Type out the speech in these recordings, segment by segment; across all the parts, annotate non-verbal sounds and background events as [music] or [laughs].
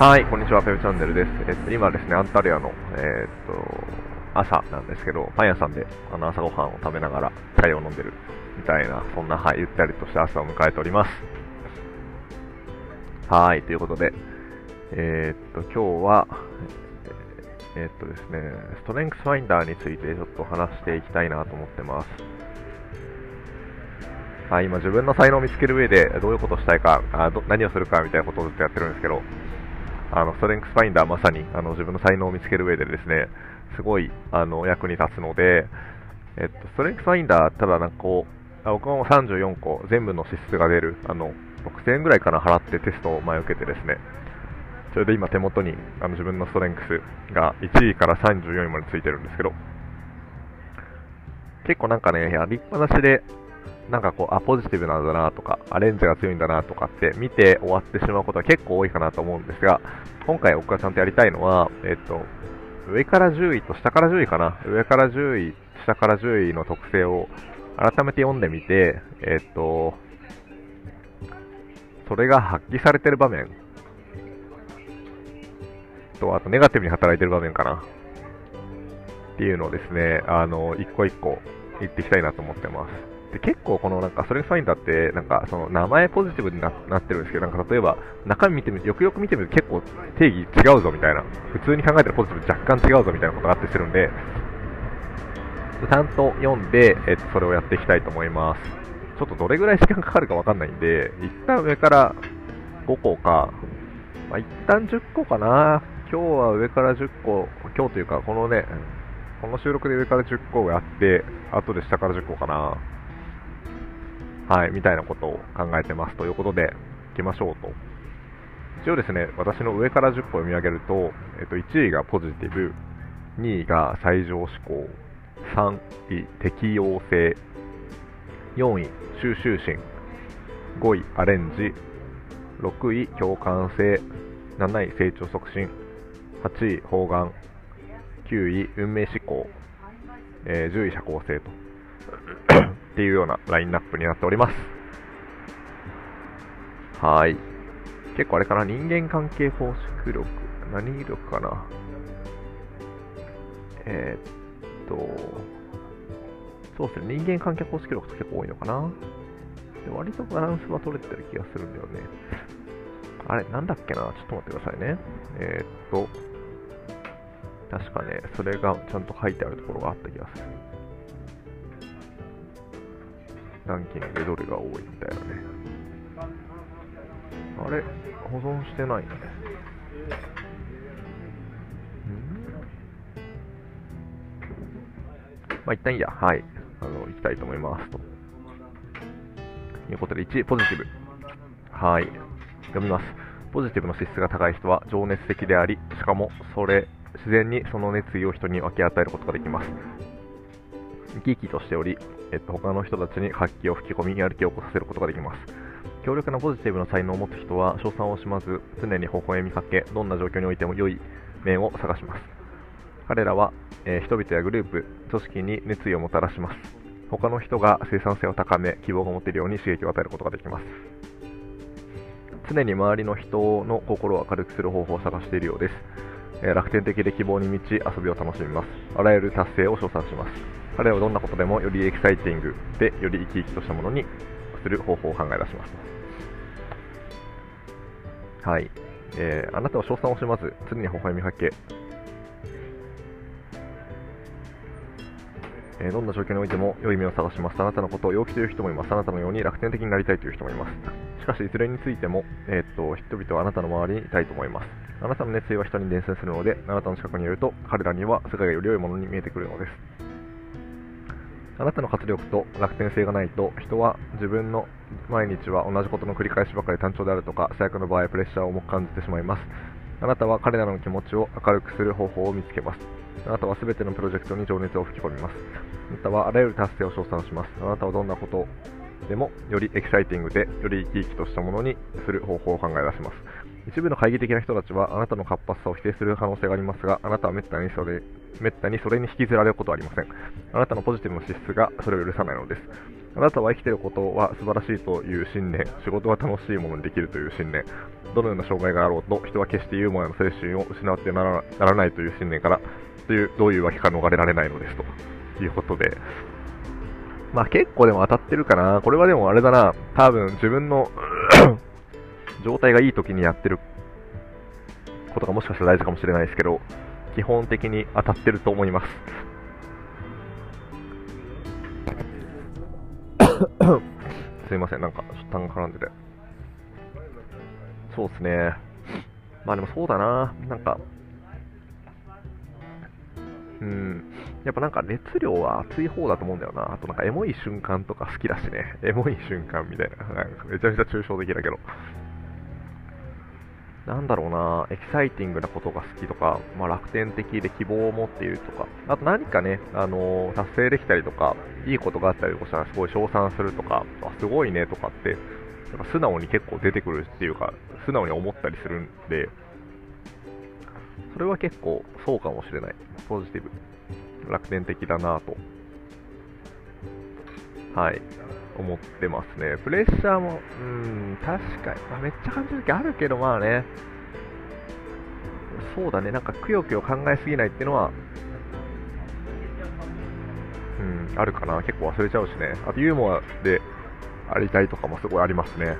はい、こんにちは、ペペチャンネルです。えっと、今ですね、アンタリアの、えー、っと、朝なんですけど、パン屋さんであの朝ごはんを食べながらチャイを飲んでるみたいな、そんな、はい、ゆったりとした朝を迎えております。はい、ということで、えー、っと、今日は、えー、っとですね、ストレングスファインダーについてちょっと話していきたいなと思ってます。はい、今自分の才能を見つける上でどういうことをしたいか、あど何をするかみたいなことをずっとやってるんですけど、あのストレングスファインダーまさにあの自分の才能を見つける上でですね、すごいあの役に立つので、えっと、ストレングスファインダー、ただなんかこう、僕も34個全部の資質が出る、あの、6000円ぐらいかな払ってテストを前受けてですね、それで今手元にあの自分のストレングスが1位から34位までついてるんですけど、結構なんかね、やりっぱなしでなんかこう、あ、ポジティブなんだなとか、アレンジが強いんだなとかって見て終わってしまうことは結構多いかなと思うんですが、今回僕がちゃんとやりたいのは、えっと、上から10位と下から10位かな。上から10位、下から10位の特性を改めて読んでみて、えっと、それが発揮されてる場面と、あとネガティブに働いてる場面かな。っていうのをですね、あの、一個一個言っていきたいなと思ってます。で結構このなんかストレングスファインダーってなんかその名前ポジティブになってるんですけどなんか例えば中身見てみるよくよく見てみると結構定義違うぞみたいな。普通に考えたらポジティブ若干違うぞみたいなことがあってするんでちゃんと読んで、えっと、それをやっていきたいと思います。ちょっとどれぐらい時間かかるかわかんないんで一旦上から5個か、まあ、一旦10個かな。今日は上から10個今日というかこのねこの収録で上から10個やって後で下から10個かな。はい、みたいなことを考えてますということで、いきましょうと。一応ですね、私の上から10個読み上げると、えっと、1位がポジティブ、2位が最上志向、3位適応性、4位収集心、5位アレンジ、6位共感性、7位成長促進、8位方眼、9位運命思考、えー、10位社交性と。っていうようなラインナップになっております。はい。結構あれかな、人間関係方式力、何力かな？えー、っと、そうですね、人間関係方式力と結構多いのかな？で割とバランスは取れてる気がするんだよね。あれ、なんだっけな？ちょっと待ってくださいね。えー、っと、確かね、それがちゃんと書いてあるところがあった気がする。ランキングでどれが多いみたいなね。あれ保存してないね。まあ、一旦いいや。はい。あの、行きたいと思います。ということで、1、ポジティブ。はい。読みます。ポジティブの資質が高い人は情熱的であり、しかもそれ、自然にその熱意を人に分け与えることができます。生き生きとしており、えっと、他の人たちに活気を吹き込み、やる気を起こさせることができます。強力なポジティブな才能を持つ人は、称賛を惜しまず、常に微笑みかけ、どんな状況においても良い面を探します。彼らは、えー、人々やグループ、組織に熱意をもたらします。他の人が生産性を高め、希望が持てるように刺激を与えることができます。常に周りの人の心を明るくする方法を探しているようです。え、楽天的で希望に満ち遊びを楽しみます。あらゆる達成を称賛します。彼はどんなことでもよりエキサイティングでより生き生きとしたものにする方法を考え出しますはい、えー、あなたは称賛をしまず常に微笑みかけ、え、どんな状況においても良い目を探します。あなたのことを陽気という人もいます。あなたのように楽天的になりたいという人もいます。しかしいずれについても、えー、っと人々はあなたの周りにいたいと思います。あなたの熱意は人に伝染するのであなたの近くにいると彼らには世界がより良いものに見えてくるのです。あなたの活力と楽天性がないと人は自分の毎日は同じことの繰り返しばかり単調であるとか最悪の場合プレッシャーを重く感じてしまいます。あなたは彼らの気持ちを明るくする方法を見つけますあなたは全てのプロジェクトに情熱を吹き込みますあなたはあらゆる達成を称賛しますあなたはどんなことでもよりエキサイティングでより生き生きとしたものにする方法を考え出します一部の懐疑的な人たちはあなたの活発さを否定する可能性がありますがあなたはめったにそれめったにそれに引きずられることはありません。あなたのポジティブの資質がそれを許さないのです。あなたは生きていることは素晴らしいという信念、仕事は楽しいものにできるという信念、どのような障害があろうと、人は決してユーモアの精神を失ってならならないという信念から、という、どういうわけか逃れられないのですということで、まあ結構でも当たってるかな。これはでもあれだな。多分自分の [clears throat] 状態がいい時にやってることがもしかしたら大事かもしれないですけど、基本的に当たってると思います。[coughs] すいません、なんか、負担が絡んでて。そうですね。まあでもそうだな。なんか、うん。やっぱなんか熱量は熱い方だと思うんだよな。あとなんかエモい瞬間とか好きだしね。エモい瞬間みたいな。なんかめちゃめちゃ抽象的だけど。なんだろうな、エキサイティングなことが好きとか、まあ、楽天的で希望を持っているとか、あと何かね、あのー、達成できたりとか、いいことがあったりとかしたらすごい称賛するとか、あすごいねとかって、なんか素直に結構出てくるっていうか、素直に思ったりするんで、それは結構そうかもしれない。ポジティブ。楽天的だなと。はい。思ってますね。プレッシャーも、うん、確かに、まあ、めっちゃ感じる時あるけど、まあね、そうだね、なんかくよくよ考えすぎないっていうのは、うん、あるかな。結構忘れちゃうしね。あとユーモアでありたいとかもすごいありますね。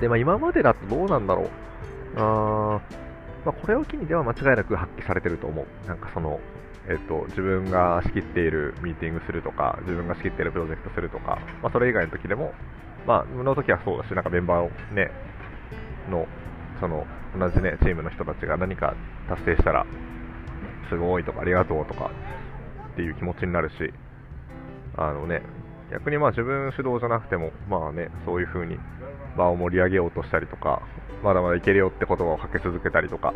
で、まあ今までだとどうなんだろう。あまあ、これを機にでは間違いなく発揮されてると思う。なんかその、えっと、自分が仕切っているミーティングするとか、自分が仕切っているプロジェクトするとか、まあ、それ以外の時でも、まあ、の時はそうだし、なんかメンバーをね、の、その、同じね、チームの人たちが何か達成したら、すごいとか、ありがとうとか、っていう気持ちになるし、あのね、逆にまあ自分主導じゃなくても、まあね、そういう風に場を盛り上げようとしたりとか、まだまだいけるよって言葉をかけ続けたりとか、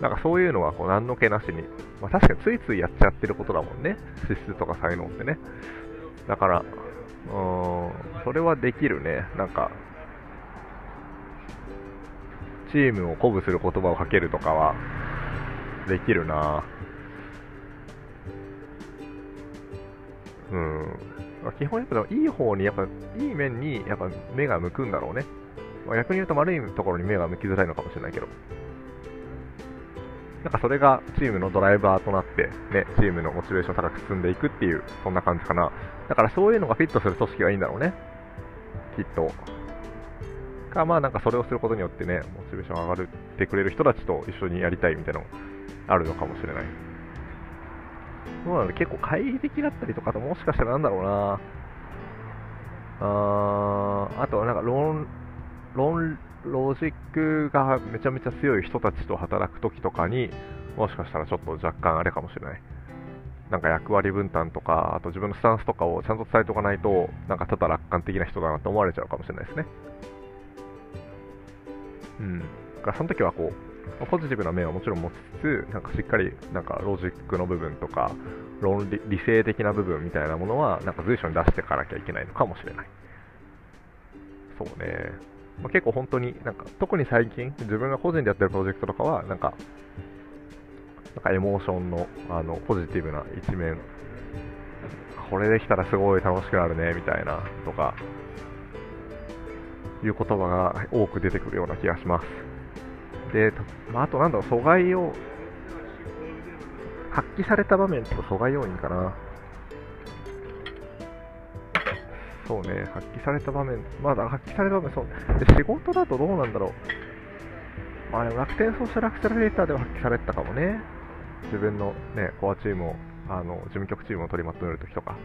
なんかそういうのはこう何の気なしに、まあ、確かについついやっちゃってることだもんね。資質とか才能ってね。だから、うーん、それはできるね。なんか、チームを鼓舞する言葉をかけるとかは、できるなうん。ま基本やっぱいい方に、やっぱいい面にやっぱ目が向くんだろうね。まあ、逆に言うと悪いところに目が向きづらいのかもしれないけど。なんかそれがチームのドライバーとなって、ね、チームのモチベーション高く進んでいくっていう、そんな感じかな。だからそういうのがフィットする組織がいいんだろうね。きっと。か、まあなんかそれをすることによってね、モチベーション上がってくれる人たちと一緒にやりたいみたいなのがあるのかもしれない。そうなので結構懐疑的だったりとかもしかしたらなんだろうなあーあとはなんか論、論ロジックがめちゃめちゃ強い人たちと働くときとかにもしかしたらちょっと若干あれかもしれない。なんか役割分担とか、あと自分のスタンスとかをちゃんと伝えておかないと、なんかただ楽観的な人だなって思われちゃうかもしれないですね。うん。だからその時はこう、ポジティブな面はもちろん持ちつつ、なんかしっかりなんかロジックの部分とか、論理理性的な部分みたいなものは、なんか随所に出していかなきゃいけないのかもしれない。そうね。まあ、結構本当になんか特に最近自分が個人でやってるプロジェクトとかはなんかなんかエモーションのあのポジティブな一面これできたらすごい楽しくなるねみたいなとかいう言葉が多く出てくるような気がしますで、まあ、あとなんだろう阻害を発揮された場面と阻害要因かなそうね、発揮された場面、まだ発揮された場面、そう。で仕事だとどうなんだろう。まあでも楽天ソーシャルアクセラレーターでは発揮されてたかもね。自分のね、コアチームを、あの、事務局チームを取りまとめるときとか。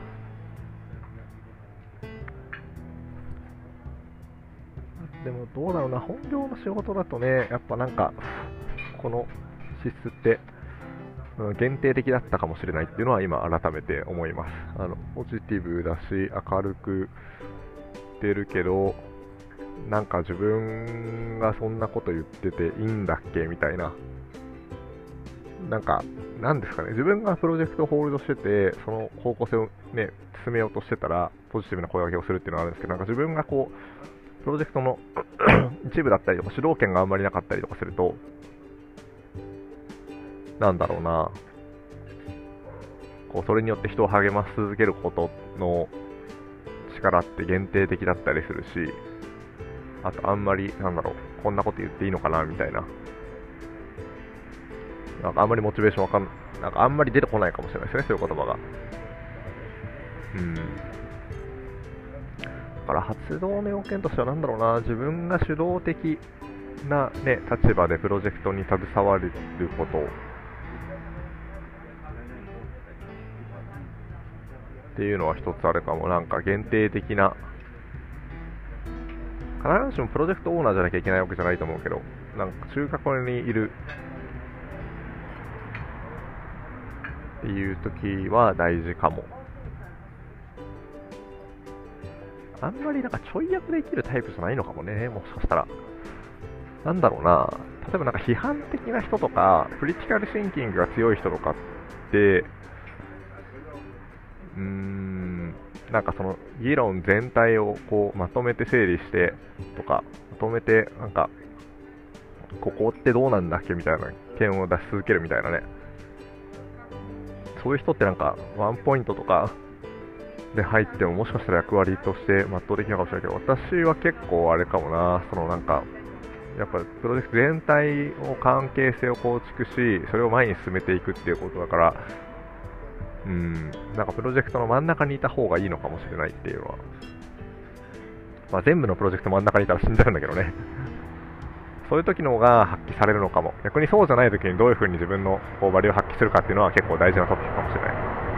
でもどうだろうな、本業の仕事だとね、やっぱなんか、この資質ってうん限定的だったかもしれないっていうのは今改めて思います。あのポジティブだし明るく出るけどなんか自分がそんなこと言ってていいんだっけみたいななんかなんですかね自分がプロジェクトをホールドしててその方向性をね進めようとしてたらポジティブな声掛けをするっていうのはあるんですけどなんか自分がこうプロジェクトの [coughs] 一部だったりとか主導権があんまりなかったりとかするとなんだろうな、こうそれによって人を励まし続けることの力って限定的だったりするし、あとあんまり、なんだろう、こんなこと言っていいのかなみたいな。なんかあんまりモチベーションわかんなんかあんまり出てこないかもしれないですね、そういう言葉が。うん。から発動の要件としては何だろうな、自分が主導的な、ね、立場でプロジェクトに携われること。っていうのは一つあるかも、なんか限定的な、必ずしもプロジェクトオーナーじゃなきゃいけないわけじゃないと思うけど、なんか中核にいる。っていう時は大事かも。あんまりなんかちょい役で生きるタイプじゃないのかもね、もしかしたら。なんだろうな、例えばなんか批判的な人とか、クリティカルシンキングが強い人とかって、うーん、なんかその議論全体をこうまとめて整理してとか、まとめてなんか、ここってどうなんだっけみたいな点を出し続けるみたいなね。そういう人ってなんか、ワンポイントとかで入ってももしかしたら役割として全うできないかもしれないけど、私は結構あれかもな、そのなんか、やっぱプロジェクト全体を関係性を構築し、それを前に進めていくっていうことだから、うん、なんかプロジェクトの真ん中にいた方がいいのかもしれないっていうのは、まあ、全部のプロジェクト真ん中にいたら死んじゃうんだけどね。そういう時の方が発揮されるのかも。逆にそうじゃない時にどういう風に自分のこうバリを発揮するかっていうのは結構大事なトピックかもしれない。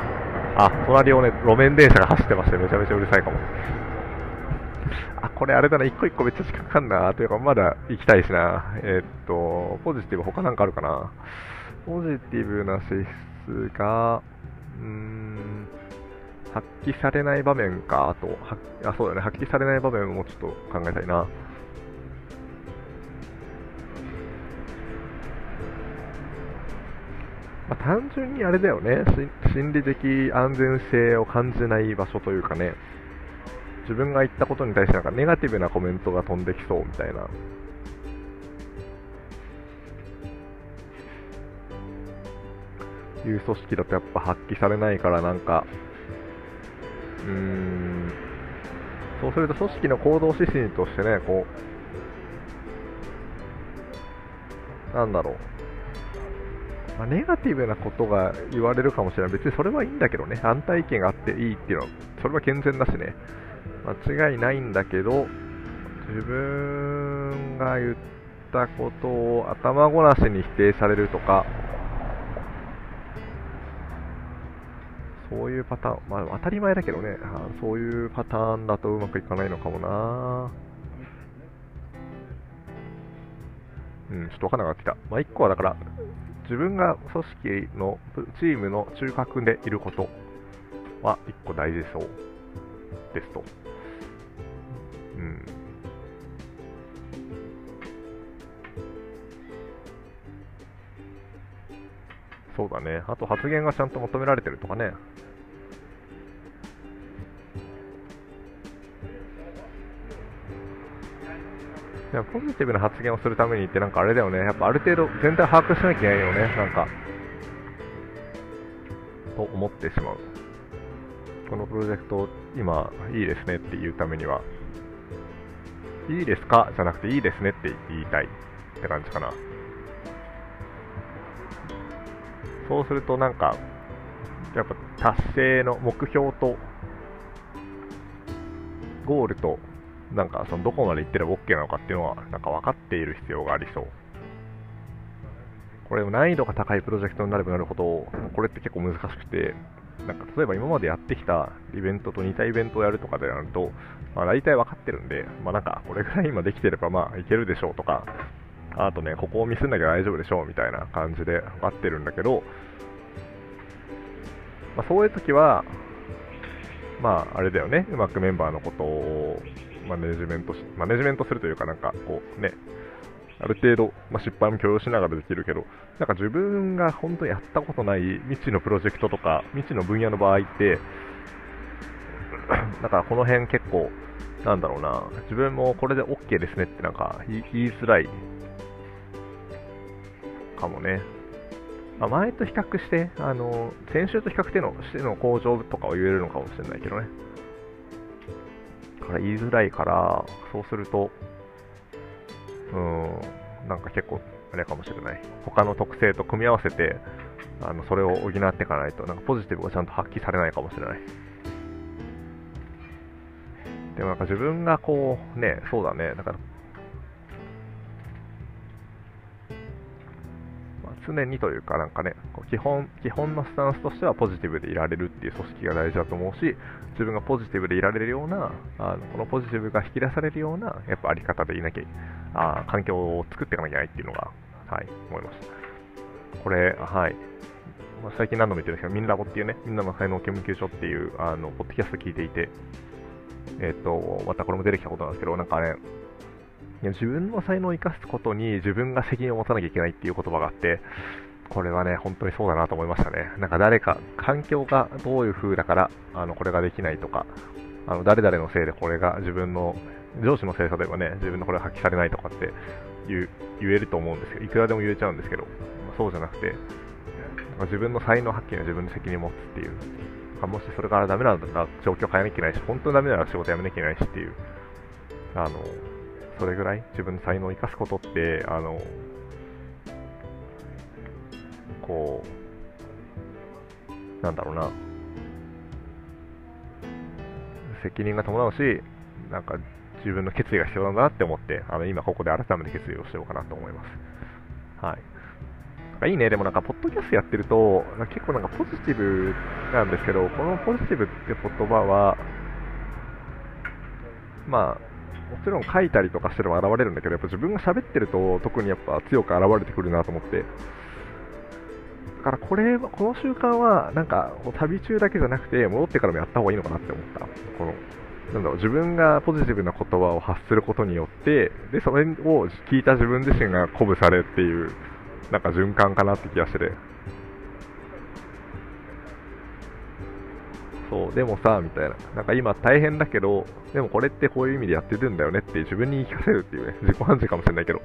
あ、隣をね、路面電車が走ってましてめちゃめちゃうるさいかも。あ、これあれだな、一個一個めっちゃ近くかんな。というか、まだ行きたいしな。えー、っと、ポジティブ他なんかあるかな。ポジティブな性質が、うーん、発揮されない場面か、あと、あ、そうだね、発揮されない場面もちょっと考えたいな。まあ、単純にあれだよね、心理的安全性を感じない場所というかね、自分が言ったことに対してなんかネガティブなコメントが飛んできそうみたいな。いう組織だとやっぱ発揮されないからなんか、うーん、そうすると組織の行動指針としてね、こう、なんだろう、まあ、ネガティブなことが言われるかもしれない。別にそれはいいんだけどね。反対意見があっていいっていうのは、それは健全だしね。間違いないんだけど、自分が言ったことを頭ごなしに否定されるとか、そういうパターン、まあ当たり前だけどね、そういうパターンだとうまくいかないのかもなうん、ちょっとわかんなくなってきた。まあ1個はだから、自分が組織のチームの中核でいることは1個大事そうですと。うん。そうだね。あと発言がちゃんと求められてるとかね。いやポジティブな発言をするためにってなんかあれだよね。やっぱある程度全体把握しなきゃいけないよね。なんか。と思ってしまう。このプロジェクト今いいですねっていうためには、いいですか？じゃなくていいですねって言いたいって感じかな。そうするとなんか、やっぱ達成の目標と、ゴールとなんかそのどこまで行ってれば OK なのかっていうのはなんか分かっている必要がありそう。これ難易度が高いプロジェクトになればなるほど、これって結構難しくて、なんか例えば今までやってきたイベントと似たイベントをやるとかでなると、まあ、大体分かってるんで、まあ、なんかこれぐらい今できてればまあいけるでしょうとか、あとね、ここをミスんなきゃ大丈夫でしょうみたいな感じで分かってるんだけど、まあ、そういう時は、まああれだよね、うまくメンバーのことをマネジメントし、マネジメントするというかなんかこうね、ある程度、まあ、失敗も許容しながらできるけど、なんか自分が本当にやったことない未知のプロジェクトとか、未知の分野の場合って、[coughs] だからこの辺結構、なんだろうな、自分もこれで OK ですねってなんか言いづらいかもね。まあ、前と比較して、あの、先週と比較してのしての向上とかを言えるのかもしれないけどね。から言いづらいから、そうすると、うん、なんか結構、あれかもしれない。他の特性と組み合わせて、あのそれを補っていかないと、なんかポジティブがちゃんと発揮されないかもしれない。でもなんか自分がこう、ね、そうだね、だから常にというか、なんかね、基本、基本のスタンスとしてはポジティブでいられるっていう組織が大事だと思うし、自分がポジティブでいられるような、あのこのポジティブが引き出されるような、やっぱあり方でいなきゃあ、環境を作っていかなきゃいけないっていうのが、はい、思います。これ、はい。最近何度も言ってるんですけど、みんなごっていうね、みんなの才能研究所っていう、あの、ポッドキャスト聞いていて、えっ、ー、と、またこれも出てきたことなんですけど、なんかね、自分の才能を生かすことに自分が責任を持たなきゃいけないっていう言葉があって、これはね、本当にそうだなと思いましたね。なんか誰か、環境がどういう風だから、あの、これができないとか、あの、誰々のせいでこれが自分の、上司のせいではね、自分のこれが発揮されないとかって言えると思うんですけど、いくらでも言えちゃうんですけど、そうじゃなくて、自分の才能発揮は自分の責任を持つっていう、もしそれからダメなんだったら状況変えなきゃいけないし、本当にダメなら仕事辞めなきゃいけないしっていう、あの、それぐらい自分の才能を生かすことって、あの、こう、なんだろうな、責任が伴うし、なんか自分の決意が必要なんだなって思って、あの今ここで改めて決意をしようかなと思います。はい。いいね、でもなんか、ポッドキャストやってると、結構なんかポジティブなんですけど、このポジティブって言葉は、まあ、もちろん書いたりとかしてれば現れるんだけど、やっぱ自分が喋ってると特にやっぱ強く現れてくるなと思って。だからこれ、この習慣はなんか旅中だけじゃなくて戻ってからもやった方がいいのかなって思った。このなんだろう自分がポジティブな言葉を発することによって、で、それを聞いた自分自身が鼓舞されっていう、なんか循環かなって気がしてて。そう、でもさ、みたいな。なんか今大変だけど、でもこれってこういう意味でやってるんだよねって自分に言い聞かせるっていうね、自己暗示かもしれないけど。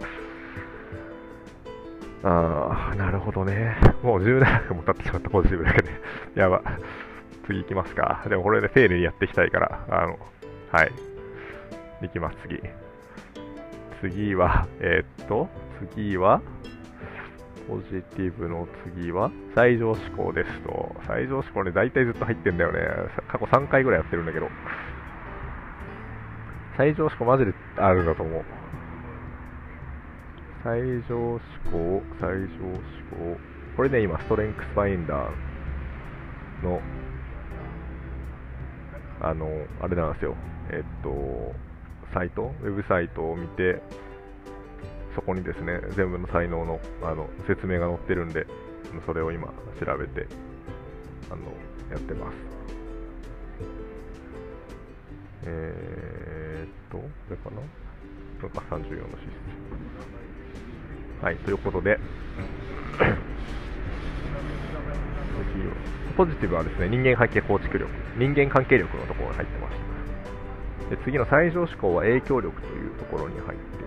あー、なるほどね。もう17分も経ってしまったポジティブだけで。やば。次行きますか。でもこれで丁寧にやっていきたいから、あの、はい。行きます、次。次は、えー、っと、次は、ポジティブの次は、最上志向ですと。最上志向ね、大体ずっと入ってんだよね。過去3回ぐらいやってるんだけど。最上志向マジであるんだと思う。最上志向、最上志向。これね、今、ストレンクスファインダーの、あの、あれなんですよ。えっと、サイト、ウェブサイトを見て、そこにですね全部の才能のあの説明が載ってるんでそれを今調べてあのやってます。えー、っとこれかな？これか34の資質。はいということで [coughs] ポジティブはですね人間関係構築力。人間関係力のところに入ってました。で次の最上志向は影響力というところに入って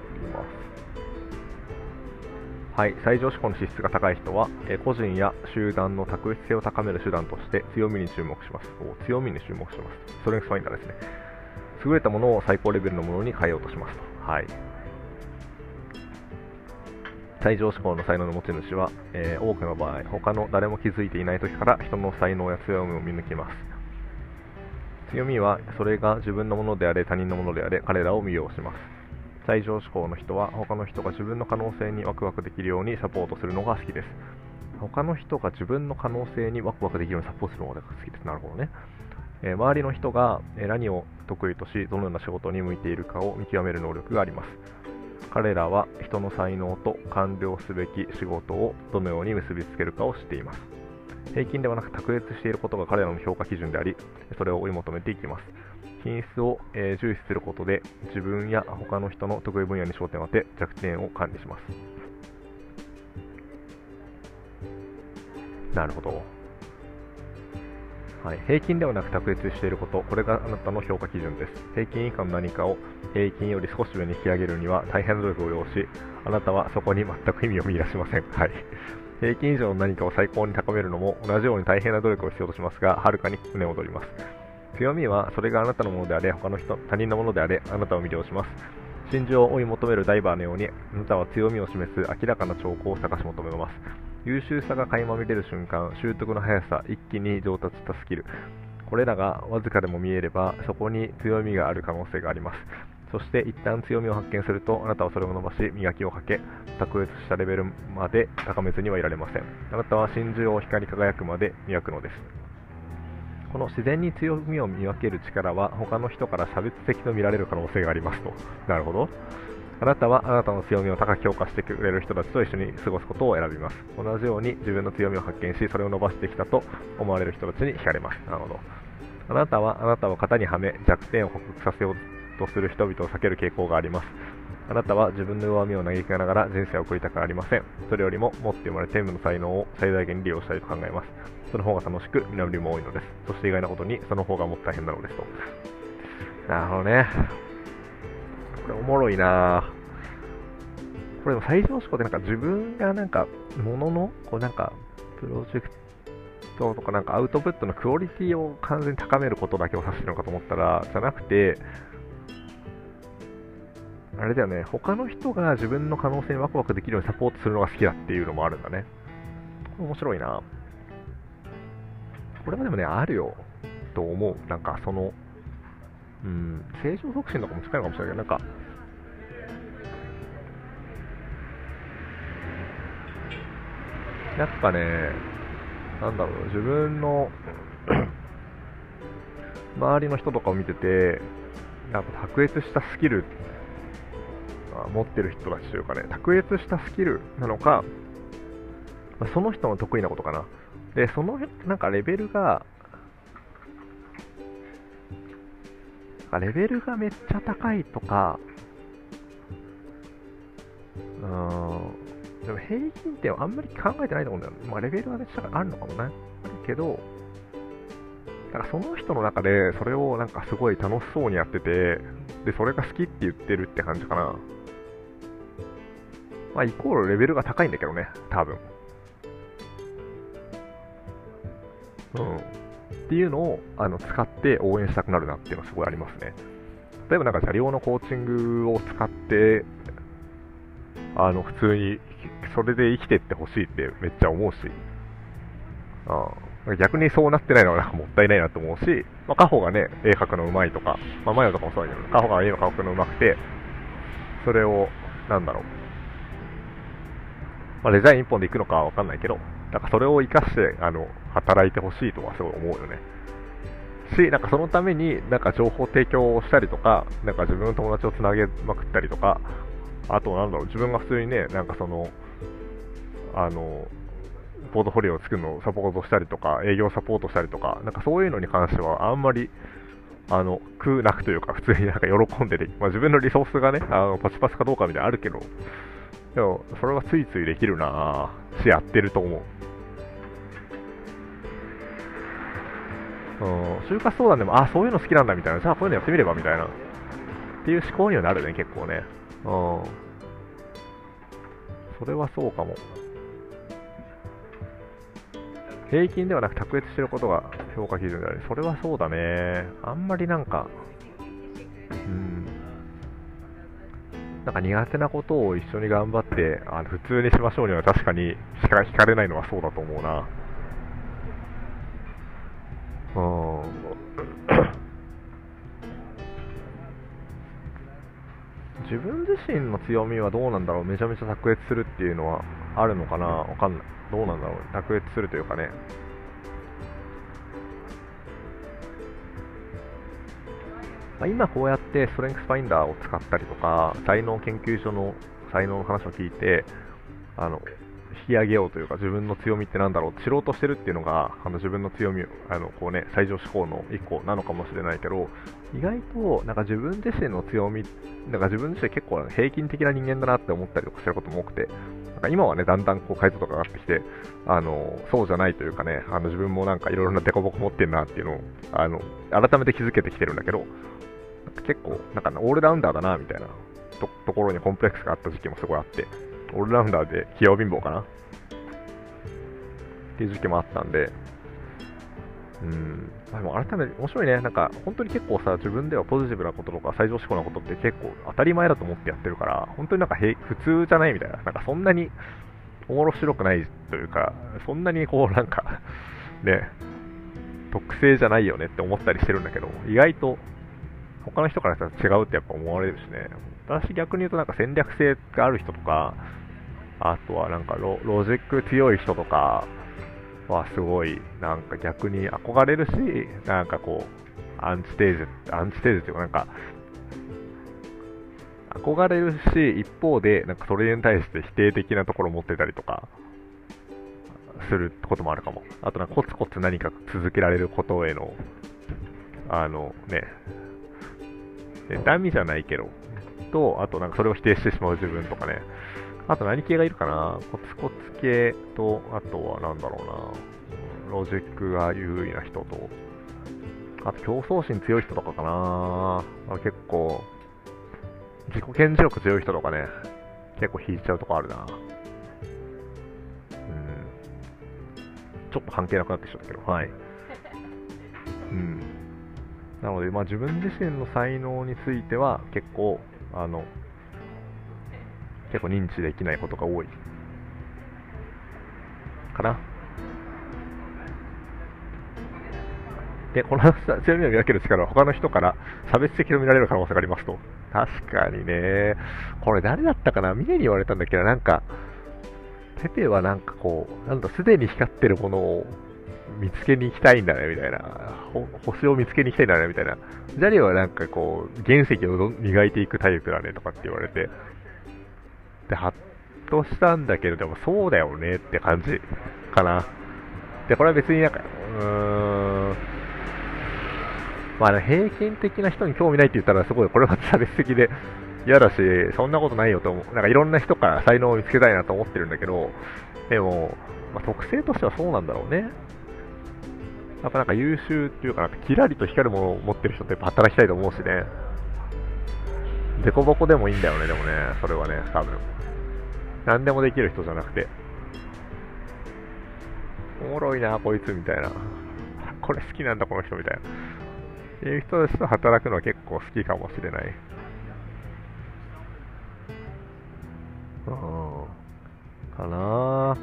はい、最上志向の資質が高い人は、え個人や集団の卓越性を高める手段として強みに注目します。強みに注目します。ストレングスファインダーですね。優れたものを最高レベルのものに変えようとしますと。はい。最上志向の才能の持ち主は、えー、多くの場合、他の誰も気づいていない時から人の才能や強みを見抜きます。強みは、それが自分のものであれ、他人のものであれ、彼らを魅了します。最上志向の人は他の人が自分の可能性にワクワクできるようにサポートするのが好きです。他の人が自分の可能性にワクワクできるようにサポートするのが好きです。なるほどね、えー、周りの人が何を得意としどのような仕事に向いているかを見極める能力があります。彼らは人の才能と完了すべき仕事をどのように結びつけるかを知っています。平均ではなく卓越していることが彼らの評価基準でありそれを追い求めていきます。品質を、え重視することで自分や他の人の得意分野に焦点を当て弱点を管理します。なるほど、はい、平均ではなく卓越していること。これがあなたの評価基準です。平均以下の何かを平均より少し上に引き上げるには大変な努力を要しあなたはそこに全く意味を見出しません、はい、平均以上の何かを最高に高めるのも同じように大変な努力を必要としますがはるかに船を取ります。強みはそれがあなたのものであれ他の人他人のものであれあなたを魅了します。真珠を追い求めるダイバーのようにあなたは強みを示す明らかな兆候を探し求めます。優秀さが垣間見れる瞬間習得の速さ一気に上達したスキル。これらがわずかでも見えればそこに強みがある可能性があります。そして一旦強みを発見するとあなたはそれを伸ばし磨きをかけ卓越したレベルまで高めずにはいられません。あなたは真珠を光り輝くまで磨くのです。この自然に強みを見分ける力は他の人から差別的と見られる可能性がありますと。なるほど。あなたはあなたの強みを高く評価してくれる人たちと一緒に過ごすことを選びます。同じように自分の強みを発見しそれを伸ばしてきたと思われる人たちに惹かれます。なるほど。あなたはあなたを型にはめ弱点を克服させようとする人々を避ける傾向があります。あなたは自分の弱みを嘆きながら人生を送りたくありません。それよりも持って生まれ天賦の才能を最大限に利用したいと考えます。その方が楽しく実りも多いのです。そして意外なことにその方がもっと大変なのですと。なるほどね。これおもろいな。これでも最上志向ってなんか自分がなんかもののこうなんかプロジェクトとかなんかアウトプットのクオリティを完全に高めることだけを指してるのかと思ったらじゃなくてあれだよね、他の人が自分の可能性にワクワクできるようにサポートするのが好きだっていうのもあるんだね。これ面白いな。これはでもね、あるよ、と思う。なんかその、うん、正常促進とかも近いのかもしれないけど、なんか、やっぱね、なんだろう、自分の [clears throat] 周りの人とかを見てて、やっぱ卓越したスキル持ってる人たちというかね、卓越したスキルなのか、その人の得意なことかな。で、その、なんかレベルが、レベルがめっちゃ高いとか、うーん、でも平均点はあんまり考えてないと思うんだよ。まあ、レベルはめっちゃあるのかもね。あるけど、だからその人の中でそれをなんかすごい楽しそうにやってて、で、それが好きって言ってるって感じかな。まあ、イコールレベルが高いんだけどね、多分。うん。っていうのをあの使って応援したくなるなっていうのはすごいありますね。例えばなんか車両のコーチングを使って、あの、普通に、それで生きてってほしいってめっちゃ思うし、あ逆にそうなってないのはなんかもったいないなと思うし、まあ、カホがね、絵描くの上手いとか、まあ、マヨとかもそうだけど、カホが絵を描くの上手くて、それを、なんだろう、まあ、デザイン一本で行くのかはわかんないけど、なんかそれを活かして、あの、働いてほしいとはすごい思うよね。し、なんかそのために、なんか情報提供をしたりとか、なんか自分の友達をつなげまくったりとか、あとなんだろう、自分が普通にね、なんかその、あの、ポートフォリオを作るのをサポートしたりとか、営業サポートしたりとか、なんかそういうのに関してはあんまり、あの、苦なくというか、普通になんか喜んでで、まあ、自分のリソースがね、あのパチパチかどうかみたいなのあるけど、でも、それはついついできるなぁ、し、やってると思う。うん、就活相談でも、あ、そういうの好きなんだみたいな、じゃあこういうのやってみればみたいな。っていう思考にはなるね、結構ね。うん。それはそうかも。平均ではなく卓越してることが評価基準であり、それはそうだね。あんまりなんか、うん。なんか苦手なことを一緒に頑張って、あの普通にしましょうには確かに惹かれないのはそうだと思うな。うん。自分自身の強みはどうなんだろうめちゃめちゃ卓越するっていうのはあるのかなわかんない。どうなんだろう卓越するというかね。まあ、今こうやってストレングスファインダーを使ったりとか、才能研究所の才能の話を聞いて、あの、引き上げようというか、自分の強みってなんだろうって知ろうとしてるっていうのが、あの自分の強み、あの、こうね、最上志向の一個なのかもしれないけど、意外と、なんか自分自身の強み、なんか自分自身結構平均的な人間だなって思ったりとかしてることも多くて、なんか今はね、だんだんこう解像度が上がってきて、あの、そうじゃないというかね、あの自分もなんかいろいろなデコボコ持ってるなっていうのを、あの、改めて気づけてきてるんだけど、結構、なんかオールラウンダーだな、みたいなとところにコンプレックスがあった時期もすごいあって、オールラウンダーで器用貧乏かな？っていう時期もあったんで、うん、でも改めて面白いね、なんか本当に結構さ、自分ではポジティブなこととか最上志向なことって結構当たり前だと思ってやってるから、本当になんか普通じゃないみたいな、なんかそんなにおもろ白くないというか、そんなにこうなんかね、特性じゃないよねって思ったりしてるんだけど、意外と他の人からしたら違うってやっぱ思われるしね、私逆に言うとなんか戦略性がある人とか、あとはなんかロジック強い人とかはすごいなんか逆に憧れるし、なんかこう、アンチテーゼ、アンチテーゼっていうかなんか、憧れるし、一方でなんかそれに対して否定的なところを持ってたりとか、することもあるかも。あとなんかコツコツ何か続けられることへの、あのね、妬みじゃないけど、と、あとなんかそれを否定してしまう自分とかね。あと何系がいるかな？コツコツ系と、あとはなんだろうなロジックが優位な人と、あと競争心強い人とかかな結構、自己顕示力強い人とかね、結構引いちゃうとこあるなうん。ちょっと関係なくなってきちゃったけど、はい。うん。なので、まあ自分自身の才能については結構、あの、結構認知できないことが多いかな。で、この強みを見分ける力は他の人から差別的と見られる可能性がありますと。確かにね。これ誰だったかな？峰に言われたんだけど、なんか、ペペはなんかこう、なんだ、すでに光ってるものを見つけに行きたいんだね、みたいな。星を見つけに行きたいんだね、みたいな。ジャリはなんかこう、原石を磨いていくタイプだね、とかって言われて。で、ハッとしたんだけど、でもそうだよねって感じかな。で、これは別になんか、うーん、まあ、ね平均的な人に興味ないって言ったらすごい、これは差別的で嫌だし、そんなことないよと思う。なんかいろんな人から才能を見つけたいなと思ってるんだけど、でも、まあ、特性としてはそうなんだろうね。やっぱなんか優秀っていうか、なんかキラリと光るものを持ってる人ってやっぱ働きたいと思うしね。デコボコでもいいんだよね、でもね、それはね、多分。何でもできる人じゃなくて。おもろいな、こいつみたいな。これ好きなんだ、この人みたいな。っていう人たちと働くのは結構好きかもしれない。うん。かな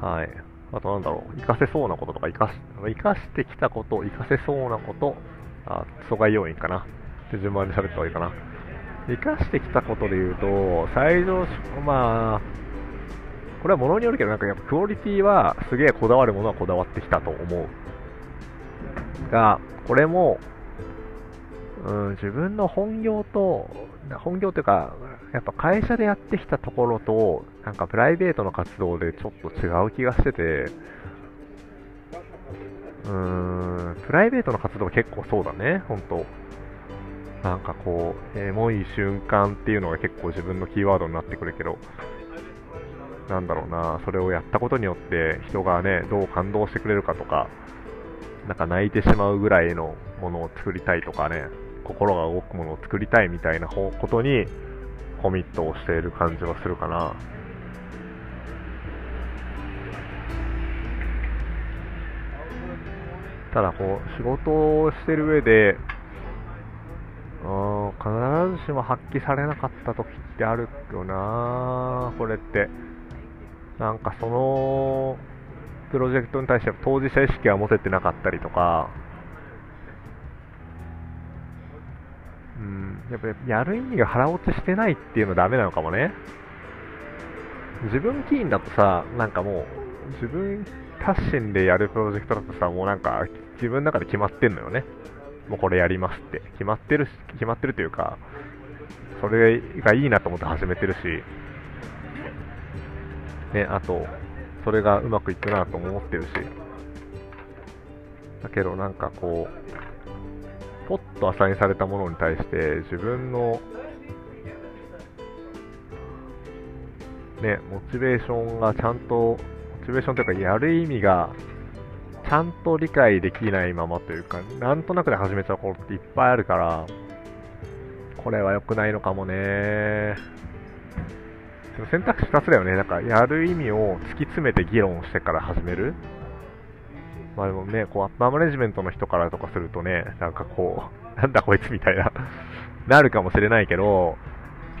はい。あとなんだろう、活かせそうなこととか、活かし、活かしてきたこと、活かせそうなこと、あ、阻害要因かな。って順番で喋った方がいいかな。活かしてきたことで言うと、最上、まあ、これは物によるけど、なんかやっぱクオリティはすげえこだわるものはこだわってきたと思う。が、これも、うん、自分の本業と、本業というか、やっぱ会社でやってきたところと、なんかプライベートの活動でちょっと違う気がしてて、うーん、プライベートの活動は結構そうだね、本当。なんかこう、エモい瞬間っていうのが結構自分のキーワードになってくるけど、なんだろうな、それをやったことによって人がね、どう感動してくれるかとか、なんか泣いてしまうぐらいのものを作りたいとかね、心が動くものを作りたいみたいなことにコミットをしている感じはするかな。ただこう、仕事をしてる上で、うん必ずしも発揮されなかった時ってあるよなこれって。なんかその、プロジェクトに対して当事者意識は持ててなかったりとか、やっぱやる意味が腹落ちしてないっていうのはダメなのかもね。自分起因だとさ、なんかもう、自分発信でやるプロジェクトだとさ、もうなんか、自分の中で決まってんのよね。もうこれやりますって。決まってるし、決まってるというか、それがいいなと思って始めてるし、ね、あと、それがうまくいくなと思ってるし、だけどなんかこう、ポッとアサインされたものに対して自分のね、モチベーションがちゃんと、モチベーションというかやる意味がちゃんと理解できないままというか、なんとなくで始めちゃうことっていっぱいあるから、これは良くないのかもね。選択肢2つだよね。なんか、やる意味を突き詰めて議論してから始める。まあでもね、こう、アッパーマネジメントの人からとかするとね、なんかこう、[laughs] なんだこいつみたいな [laughs] なるかもしれないけど、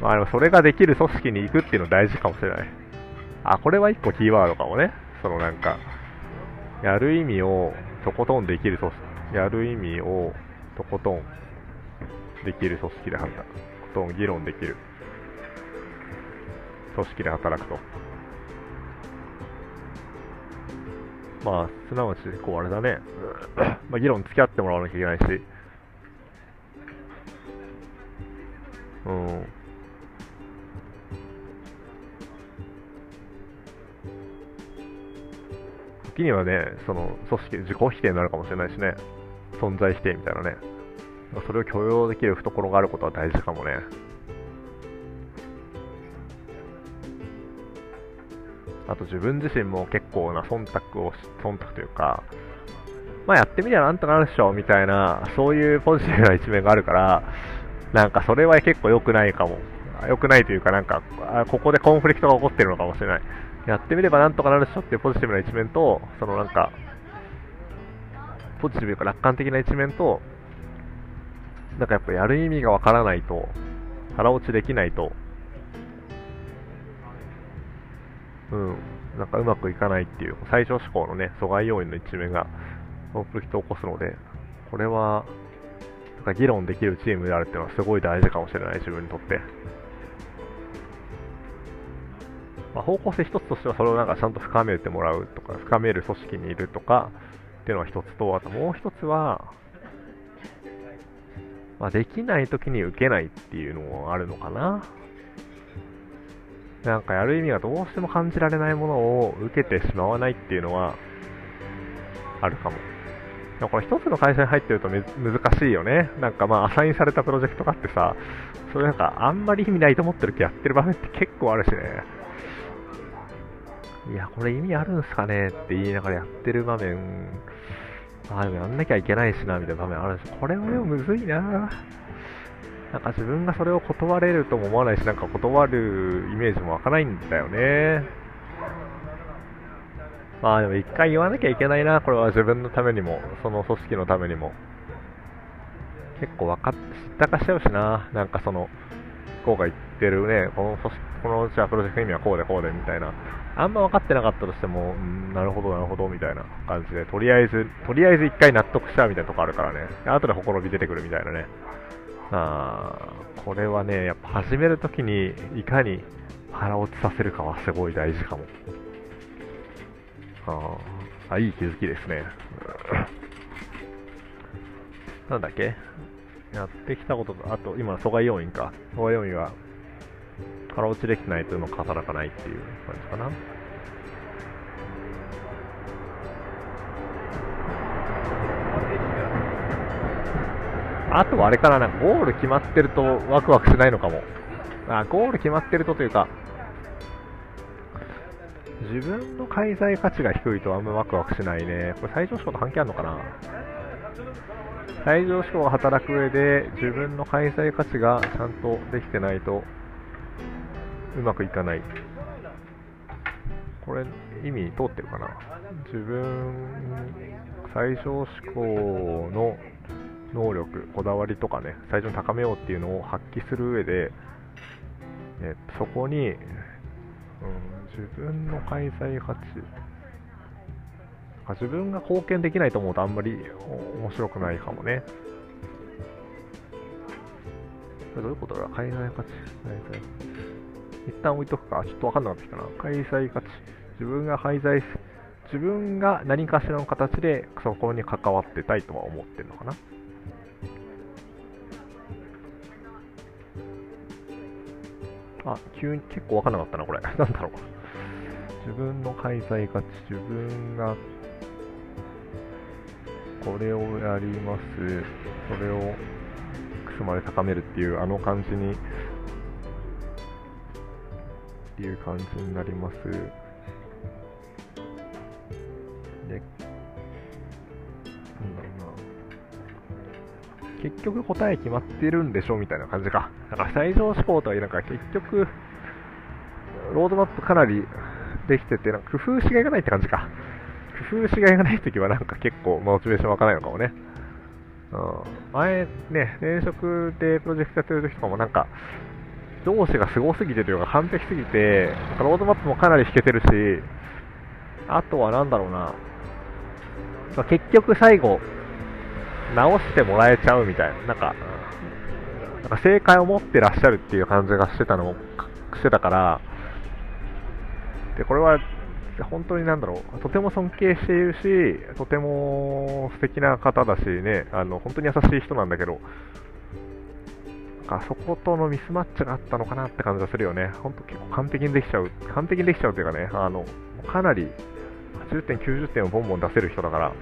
まあでもそれができる組織に行くっていうの大事かもしれない。あ、これは一個キーワードかもね。そのなんか、やる意味をとことんできる組織、やる意味をとことんできる組織で働く。とことん議論できる組織で働くと。まあ、すなわち、こうあれだね。[coughs] まあ、議論付き合ってもらわなきゃいけないし。うん。時にはね、その組織、自己否定になるかもしれないしね。存在否定みたいなね。それを許容できる懐があることは大事かもね。あと自分自身も結構な忖度を、忖度というか、まあやってみりゃなんとかなるでしょ、みたいな、そういうポジティブな一面があるから、なんかそれは結構良くないかも。良くないというか、なんか、ここでコンフリクトが起こってるのかもしれない。やってみればなんとかなるでしょっていうポジティブな一面と、そのなんか、ポジティブというか楽観的な一面と、なんかやっぱやる意味がわからないと、腹落ちできないと、うん、なんかうまくいかないっていう、最小志向のね、阻害要因の一面がコンフリクトを起こすので、これは、なんか議論できるチームであるっていうのはすごい大事かもしれない、自分にとって。まあ、方向性一つとしてはそれをなんかちゃんと深めてもらうとか、深める組織にいるとかっていうのは一つと、あともう一つは、まあ、できない時に受けないっていうのもあるのかな。なんかやる意味がどうしても感じられないものを受けてしまわないっていうのはあるかも。でもこれ一つの会社に入ってると難しいよね。なんかまあアサインされたプロジェクトがあってさ、それなんかあんまり意味ないと思ってるけどやってる場面って結構あるしね。いや、これ意味あるんすかねって言いながらやってる場面、ああ、でもやんなきゃいけないしな、みたいな場面あるんです。これもでもむずいななんか自分がそれを断れるとも思わないし、なんか断るイメージも湧かないんだよね。まあでも一回言わなきゃいけないな、これは自分のためにも、その組織のためにも。結構分かっ、知ったかしちゃうしな、なんかその、こうが言ってるね、この組織、このじゃあプロジェクト意味はこうでこうでみたいな、あんま分かってなかったとしても、うん、なるほどなるほどみたいな感じで、とりあえず、とりあえず一回納得しちゃうみたいなとこあるからね、後でほころび出てくるみたいなね。あこれはね、やっぱ始めるときにいかに腹落ちさせるかはすごい大事かも。ああ、いい気づきですね。[laughs] なんだっけ？やってきたことと、あと今、阻害要因か。阻害要因は腹落ちできてないというのを働かないっていう感じかな。あとはあれかな、なゴール決まってるとワクワクしないのかも。あ、ゴール決まってるとというか、自分の開催価値が低いとあんまワクワクしないね。これ最上志向と関係あるのかな最上志向が働く上で自分の開催価値がちゃんとできてないとうまくいかない。これ意味通ってるかな自分最小志向の能力、こだわりとかね、最初に高めようっていうのを発揮する上で、えそこに、うん、自分の開催価値、自分が貢献できないと思うとあんまり面白くないかもね。どういうことだ？開催価値、一旦置いとくか。ちょっとわかんなかったきたな。開催価値。自分が廃材、自分が何かしらの形でそこに関わってたいとは思ってるのかな。あ、急に結構わかんなかったな、これ。[laughs] なんだろう。自分の開催価値、自分がこれをやります。それをいくつまで高めるっていう、あの感じに、っていう感じになります。で、なんだろう結局答え決まってるんでしょみたいな感じか。だから最上志向とはいえ、なんか結局、ロードマップかなりできてて、なんか工夫しがいがないって感じか。工夫しがいがないときはなんか結構モチベーション湧かないのかもね。うん、前ね、転職でプロジェクトやってるときとかもなんか、上司がすごすぎてというか完璧すぎて、なんかロードマップもかなり引けてるし、あとはなんだろうな、ま、結局最後、直してもらえちゃうみたいな、なんか、なんか正解を持ってらっしゃるっていう感じがしてたのも、してたから、で、これは、本当になんだろう、とても尊敬しているし、とても素敵な方だしね、あの、本当に優しい人なんだけど、かそことのミスマッチがあったのかなって感じがするよね。ほんと結構完璧にできちゃう。完璧にできちゃうというかね、あの、かなり80点、90点をボンボン出せる人だから、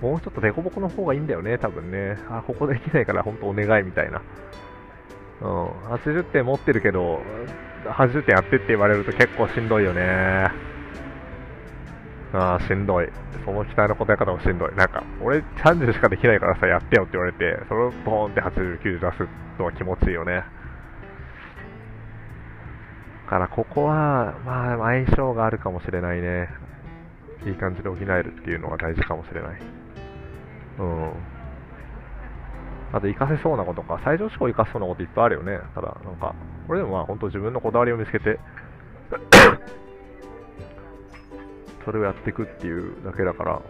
もうちょっとデコボコの方がいいんだよね、多分ね。あ、ここできないから本当お願いみたいな。うん、80点持ってるけど、80点やってって言われると結構しんどいよね。ああ、しんどい。その期待の答え方もしんどい。なんか、俺30しかできないからさ、やってよって言われて、それをボーンって80、90出すのは気持ちいいよね。だからここは、まあ、相性があるかもしれないね。いい感じで補えるっていうのが大事かもしれない。うん。あと、活かせそうなことか、最上思考活かせそうなこといっぱいあるよね。ただ、なんか、これでもまあ、本当自分のこだわりを見つけて [coughs] それをやっていくっていうだけだから、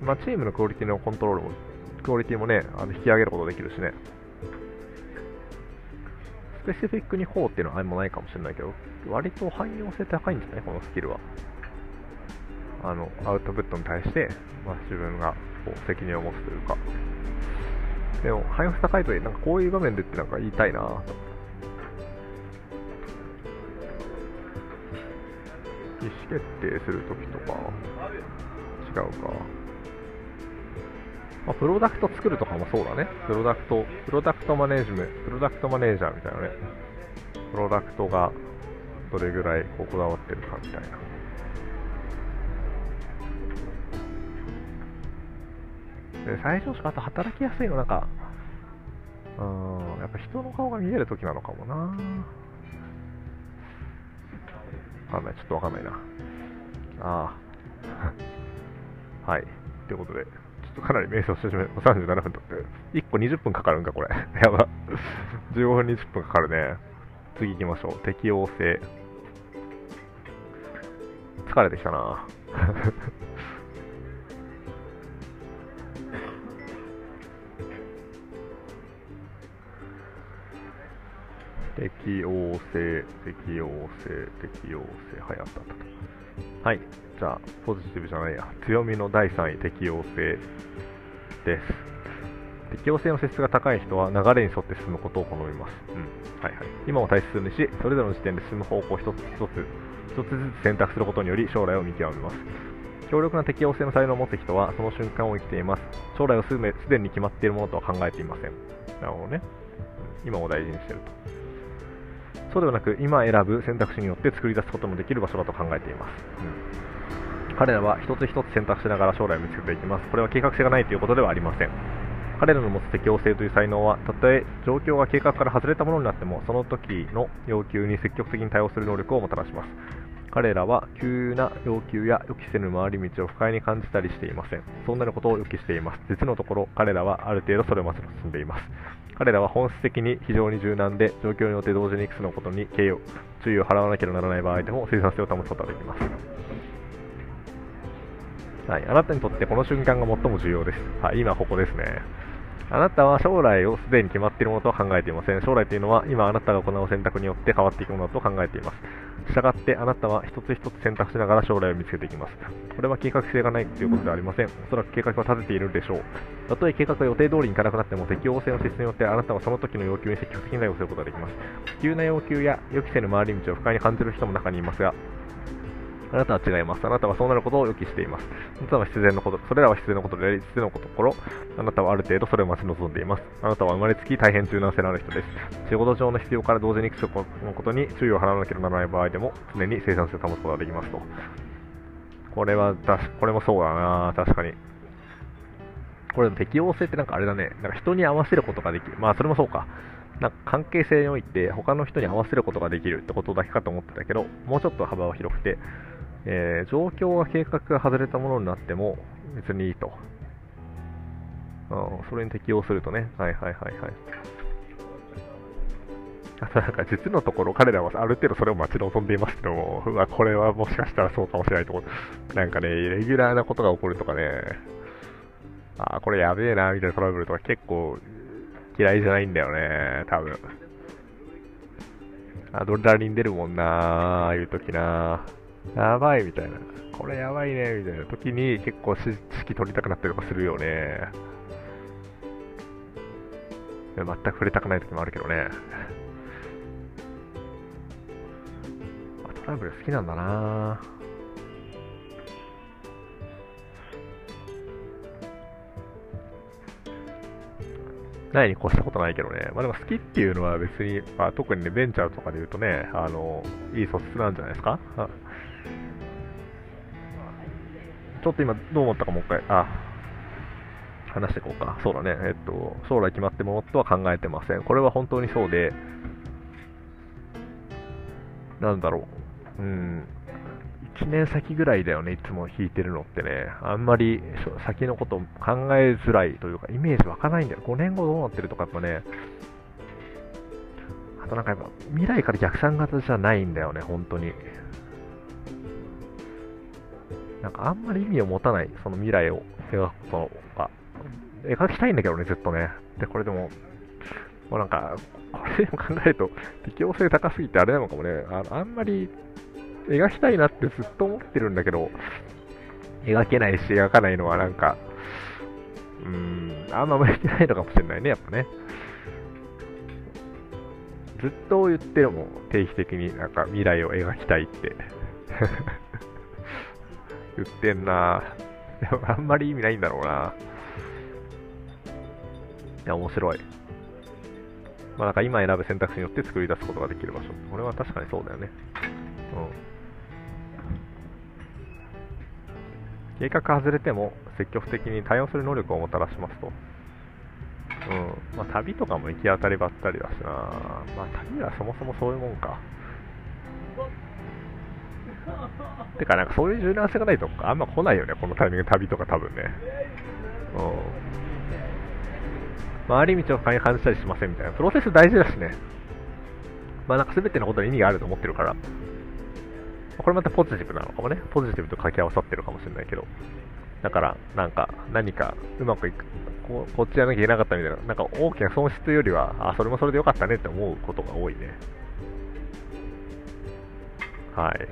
まあ、チームのクオリティのコントロールも、クオリティもね、あの引き上げることできるしね。スペシフィックにこうっていうのはあんまないかもしれないけど、割と汎用性高いんじゃない？このスキルは。あの、アウトプットに対して、まあ、自分がこう責任を持つというか。でも、汎用性高いと、なんかこういう場面でってなんか言いたいなと意思決定するときとか、違うか。まあ、プロダクト作るとかもそうだね。プロダクト、プロダクトマネージメント、プロダクトマネージャーみたいなね。プロダクトがどれぐらいこうこだわってるかみたいな。で最初しかあと働きやすいのなんか、うん、やっぱ人の顔が見えるときなのかもな。わかんない。ちょっとわかんないな。ああ。[laughs] はい。ということで、ちょっとかなり瞑想してしまい、37分経って、1個20分かかるんか、これ。[laughs] やば。15分20分かかるね。次行きましょう。適応性。疲れてきたな適応性、適応性、適応性、はい、あったあった。はい、じゃあ、ポジティブじゃないや、強みの第3位、適応性です。適応性の性質が高い人は流れに沿って進むことを好みます。うん。はいはい。今を大切にし、それぞれの時点で進む方向を一つ一つ、一つずつ選択することにより将来を見極めます。強力な適応性の才能を持つ人はその瞬間を生きています。将来をすでに決まっているものとは考えていません。なるほどね。今を大事にしてると。そうではなく今選ぶ選択肢によって作り出すこともできる場所だと考えています、うん、彼らは一つ一つ選択しながら将来を見つけていきます。これは計画性がないということではありません。彼らの持つ適応性という才能はたとえ状況が計画から外れたものになってもその時の要求に積極的に対応する能力をもたらします彼らは急な要求や予期せぬ回り道を不快に感じたりしていませんそんなことを予期しています実のところ彼らはある程度それまで進んでいます彼らは本質的に非常に柔軟で状況によって同時にいくつのことに敬意注意を払わなければならない場合でも生産性を保つことができますはい、あなたにとってこの瞬間が最も重要です。はい、今ここですね。あなたは将来をすでに決まっているものとは考えていません。将来というのは今あなたが行う選択によって変わっていくものだと考えています。したがってあなたは一つ一つ選択しながら将来を見つけていきます。これは計画性がないということではありません。おそらく計画は立てているでしょう。たとえ計画が予定通りにいかなくなっても適応性の質によってあなたはその時の要求に積極的に対応することができます。急な要求や予期せぬ回り道を不快に感じる人も中にいますが、あなたは違います。あなたはそうなることを予期しています。あなたは必然のこと、それらは必然のことであり、必然のところ、あなたはある程度それを待ち望んでいます。あなたは生まれつき大変柔軟性のある人です。仕事上の必要から同時にいくつのことに注意を払わなければならない場合でも、常に生産性を保つことができますと。これは、これもそうだな確かに。これ適応性ってなんかあれだね。なんか人に合わせることができる。まあそれもそうか。なんか関係性において他の人に合わせることができるってことだけかと思ってたけど、もうちょっと幅は広くて、えー、状況が計画が外れたものになっても別にいいと。うん、それに適用するとね。はいはいはいはい。あとなんか実のところ彼らはある程度それを待ち望んでいますけども、うわ、これはもしかしたらそうかもしれないと思う。なんかね、レギュラーなことが起こるとかね、あ、これやべえな、みたいなトラブルとか結構嫌いじゃないんだよね、多分。アドレナリン出るもんなああいう時なやばいみたいな。これやばいね、みたいな時に結構指揮取りたくなったりとかするよね。全く触れたくない時もあるけどね。トラブル好きなんだなないに越したことないけどね。まあでも好きっていうのは別に、まあ、特にね、ベンチャーとかで言うとね、あの、いい素質なんじゃないですか？ちょっと今どう思ったかもう一回、あ、話していこうか。そうだね。えっと、将来決まってものとは考えてません。これは本当にそうで、なんだろう。うん。1年先ぐらいだよね、いつも弾いてるのってね。あんまり先のこと考えづらいというか、イメージ湧かないんだよ。5年後どうなってるとかやっぱね、あとなんかやっぱ未来から逆算型じゃないんだよね、本当に。なんかあんまり意味を持たない、その未来を描くことが。描きたいんだけどね、ずっとね。で、これでも、もうなんか、これでも考えると、適応性高すぎてあれなのかもね。ああんまり描きたいなってずっと思ってるんだけど、描けないし、描かないのはなんか、うーん、あんま向いてないのかもしれないね、やっぱね。ずっと言っても、定期的になんか未来を描きたいって言ってんなあんまり意味ないんだろうな。いや、面白い。まあなんか今選ぶ選択肢によって作り出すことができる場所。これは確かにそうだよね。うん。計画外れても積極的に対応する能力をもたらしますと。うん。まあ、旅とかも行き当たりばったりだしな。まあ、旅はそもそもそういうもんか。[laughs] てか、なんかそういう柔軟性がないとあんま来ないよね、このタイミング、旅とか多分ね。うん。回り道を感じたりしませんみたいな。プロセス大事だしね。まあなんか全てのことに意味があると思ってるから。これまたポジティブなのかもね。ポジティブと掛け合わさってるかもしれないけど。だから、なんか、何かうまくいく、ここっちやなきゃいけなかったみたいな、なんか大きな損失よりは、あ、それもそれでよかったねって思うことが多いね。はい。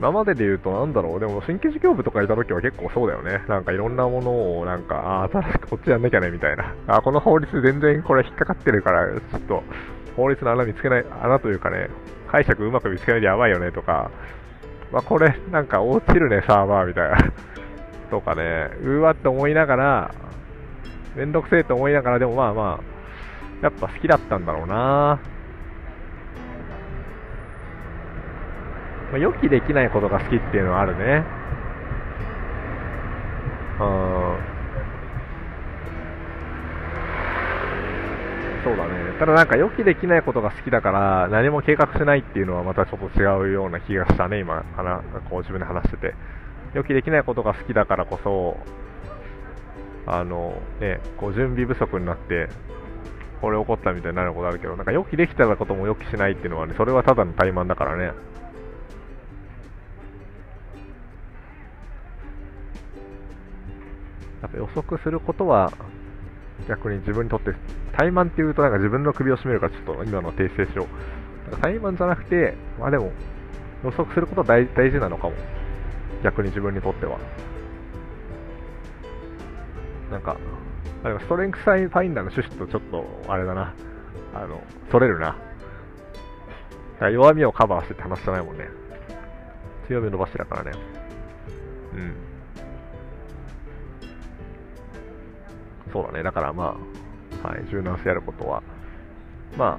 今までで言うと、なんだろう、でも新規事業部とかいた時は結構そうだよね。なんかいろんなものを、なんか、あ、新しくこっちやんなきゃね、みたいな。あ、この法律全然これ引っかかってるから、ちょっと、法律の穴見つけない、穴というかね、解釈うまく見つけないでやばいよねとか、まあ、これなんか落ちるね、サーバーみたいな。[laughs] とかね、うわって思いながら、めんどくせえと思いながら、でもまあまあ、やっぱ好きだったんだろうな。ぁまあ、予期できないことが好きっていうのはあるね。うん。そうだね。ただなんか予期できないことが好きだから何も計画しないっていうのはまたちょっと違うような気がしたね、今、こう自分で話してて。予期できないことが好きだからこそ、あの、ね、こう準備不足になって、これ起こったみたいになることあるけど、なんか予期できたことも予期しないっていうのはね、それはただの怠慢だからね。やっぱ予測することは逆に自分にとって、怠慢っていうとなんか自分の首を絞めるからちょっと今の訂正しよう。怠慢じゃなくて、まあでも、予測することは大大事なのかも。逆に自分にとっては。なんか、あでもストレングスファインダーの趣旨とちょっと、あれだな。あの、それるな。弱みをカバーしてって話じゃないもんね。強みを伸ばしてだからね。うん。そうだね。だからまあ、はい、柔軟性やることは、まあ、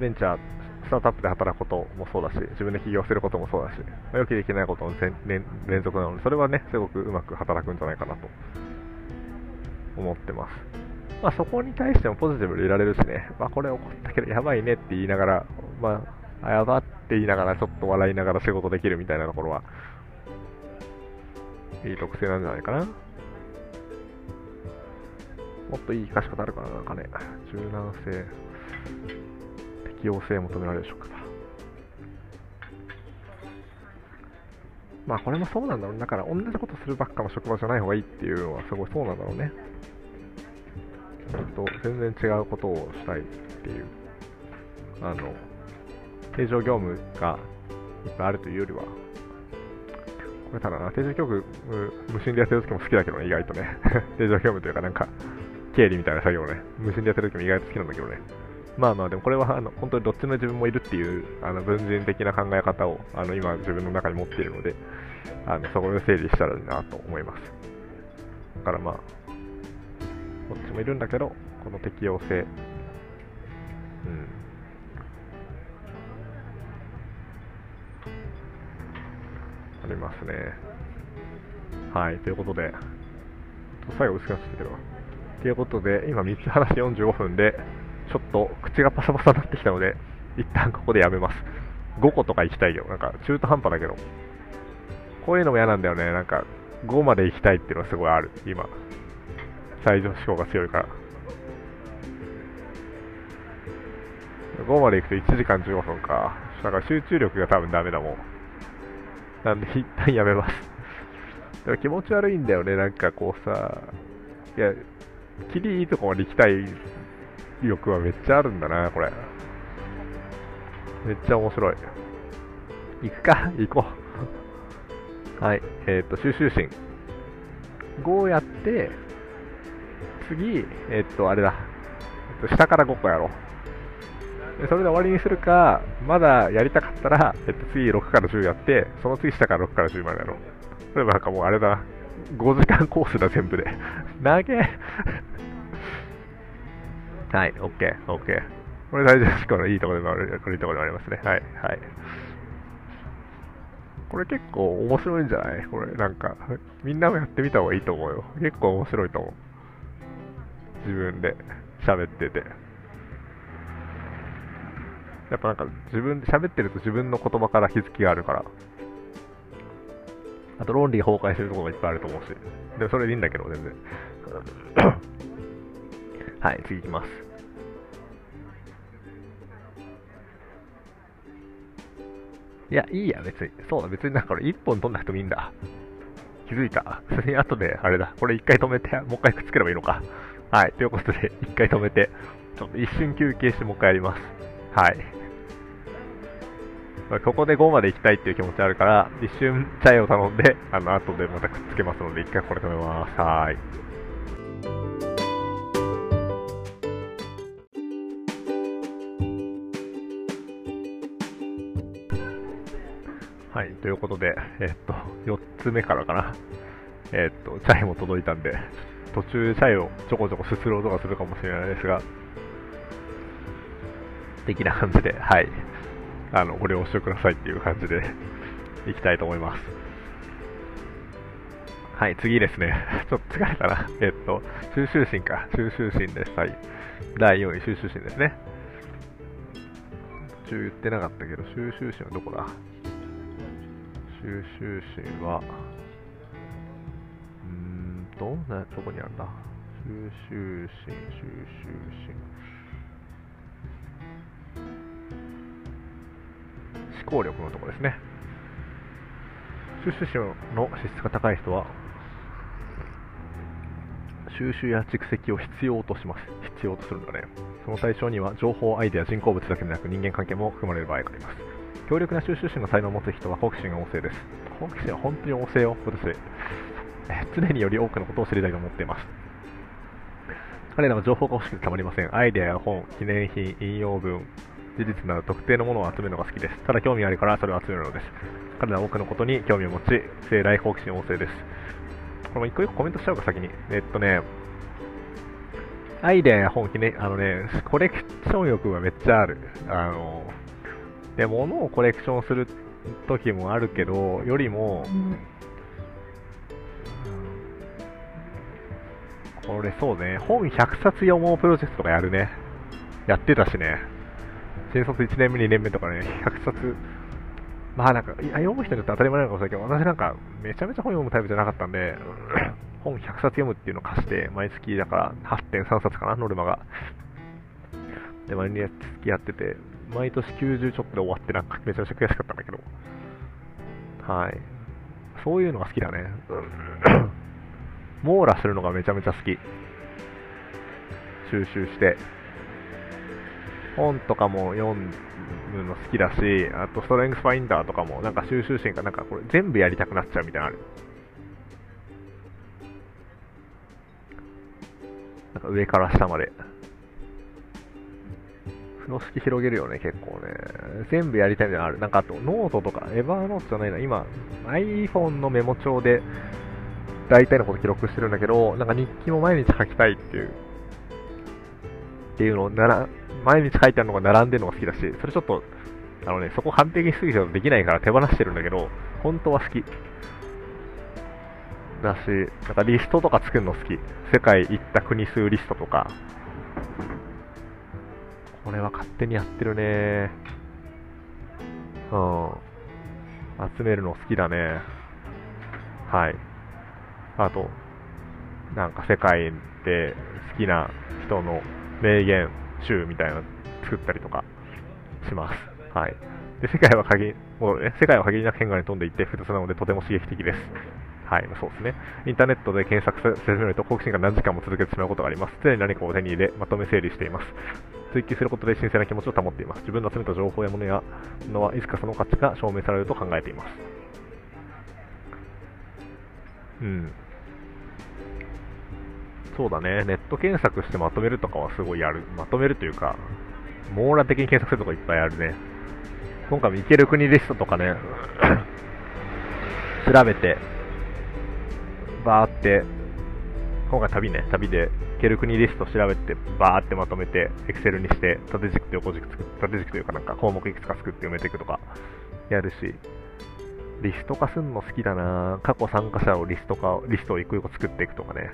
ベンチャー、スタートアップで働くこともそうだし、自分で起業することもそうだし、まあ、予期できないことの連連続なので、それはね、すごくうまく働くんじゃないかなと思ってます。まあ、そこに対してもポジティブでいられるしね、まあ、これ起こったけどやばいねって言いながら、まあ、やばって言いながらちょっと笑いながら仕事できるみたいなところは、いい特性なんじゃないかな。もっといい生かし方あるかな、なんかね。柔軟性、適応性求められる職場。まあこれもそうなんだろう。だから同じことするばっかの職場じゃない方がいいっていうのはすごいそうなんだろうね。と全然違うことをしたいっていう。あの、定常業務がいっぱいあるというよりは、これただな、定常業務、無心でやってる時も好きだけどね、意外とね。[laughs] 定常業務というかなんか、経理みたいな作業をね、無心でやってる時も意外と好きなんだけどね。まあまあ、でもこれはあの本当にどっちの自分もいるっていうあの文人的な考え方をあの今自分の中に持っているので、あのそこで整理したらいいなと思います。だからまあ、どっちもいるんだけど、この適応性、うん、ありますね。はい、ということで、と最後薄くなっちゃったけど、ということで、今3つ話45分で、ちょっと口がパサパサになってきたので、一旦ここでやめます。5個とか行きたいよ。なんか中途半端だけど。こういうのも嫌なんだよね。なんか5まで行きたいっていうのはすごいある。今。最上志向が強いから。5まで行くと1時間15分か。だから集中力が多分ダメだもん。なんで一旦やめます。でも気持ち悪いんだよね。なんかこうさ、いや、キリいいとこまで行きたい欲はめっちゃあるんだな、これ。めっちゃ面白い。行くか？行こう。はい。えっ、ー、と、収集心。5やって、次、えっ、ー、と、あれだ。えっと、下から5個やろう。でそれで終わりにするか、まだやりたかったら、えっと、次6から10やって、その次下から6から10までやろう。例えばなんかもうあれだ、5時間コースだ、全部で。投げはい、OK、OK。これ大丈夫このいいところでもある、いいところでもありますね。はい、はい。これ結構面白いんじゃない？これ、なんか、みんなもやってみた方がいいと思うよ。結構面白いと思う。自分で喋ってて。やっぱなんか自分喋ってると自分の言葉から気づきがあるから。あと論理崩壊するところがいっぱいあると思うし。でもそれでいいんだけど、全然。[coughs] はい、次いきます。いや、いいや、別に。そうだ、別になんかこれ1本取んなくてもいいんだ。気づいた？それに後で、あれだ。これ1回止めて、もう1回くっつければいいのか。はい、ということで、1回止めて、ちょっと一瞬休憩してもう1回やります。はい。ここで5まで行きたいっていう気持ちあるから、一瞬チャイを頼んで、あの、後でまたくっつけますので、1回これ止めます。はい。はい、ということで、え、っと、4つ目からかな。え、っと、チャイも届いたんで、途中チャイをちょこちょこすする音がするかもしれないですが、的な感じで、はい、あの、ご了承くださいっていう感じで [laughs] いきたいと思います。はい、次ですね。[laughs] ちょっと疲れたな。[laughs] えっと、収集心か。収集心です。はい。第4位、収集心ですね。途中言ってなかったけど、収集心はどこだ？収集心は、うーんと、な、どこにあるんだ？収集心、収集心。思考力のとこですね。収集心の資質が高い人は、収集や蓄積を必要とします。必要とするんだね。その対象には、情報、アイデア、人工物だけでなく人間関係も含まれる場合があります。強力な収集心の才能を持つ人は好奇心が旺盛です。好奇心は本当に旺盛よ、私。え常により多くのことを知りたいと思っています。彼らは情報が欲しくてたまりません。アイデアや本、記念品、引用文、事実など特定のものを集めるのが好きです。ただ興味あるからそれを集めるのです。彼らは多くのことに興味を持ち、生来好奇心旺盛です。これも一個一個コメントしちゃうか、先に。えっとね、アイデア本、記念、あのね、コレクション欲がめっちゃある。あの、で、物をコレクションする時もあるけど、よりも、う、これそうね、本100冊読もうプロジェクトとかやるね。やってたしね。新卒1年目、2年目とかね、100冊、まあなんか、いや読む人によって当たり前なのかもしれないけど、私なんか、めちゃめちゃ本読むタイプじゃなかったんで、本100冊読むっていうのを貸して、毎月だから8.3冊かな、ノルマが。で、毎日やってて、毎年90ちょっとで終わってなんかめちゃめちゃ悔しかったんだけど。はい。そういうのが好きだね。網羅するのがめちゃめちゃ好き。収集して。本とかも読むの好きだし、あとストレングスファインダーとかもなんか収集心がなんかこれ全部やりたくなっちゃうみたいなのある。なんか上から下まで。風呂敷広げるよね、結構ね。全部やりたいみたいなのある。なんかあと、ノートとか、 Evernote じゃないな、今、iPhone のメモ帳で、大体のこと記録してるんだけど、なんか日記も毎日書きたいっていう、っていうのをなら、毎日書いてあるのが並んでるのが好きだし、それちょっと、あのね、そこ完璧にすぎちゃうできないから手放してるんだけど、本当は好き。だし、なんかリストとか作るの好き。世界行った国数リストとか。これは勝手にやってるね。うん。集めるの好きだね。はい。あと、なんか世界で好きな人の名言集みたいなの作ったりとかします。はい。で、世界は限り、もうね、世界は限りなく変化に飛んでいって複雑なのでとても刺激的です。はい、そうですね。インターネットで検索させると好奇心が何時間も続けてしまうことがあります。常に何かを手に入れ、まとめ整理しています。追求することで神聖な気持ちを保っています。自分の集めた情報やものやのはいつかその価値が証明されると考えています。うん。そうだね。ネット検索してまとめるとかはすごいやる。まとめるというか、網羅的に検索するとかいっぱいあるね。今回も行ける国リストとかね、[laughs] 調べて、バーって、今回旅ね、旅でける国リスト調べて、バーってまとめて、エクセルにして、縦軸と横軸作縦軸というかなんか項目いくつか作って埋めていくとか、やるし、リスト化するの好きだな過去参加者をリスト化、リストを一個一個作っていくとかね。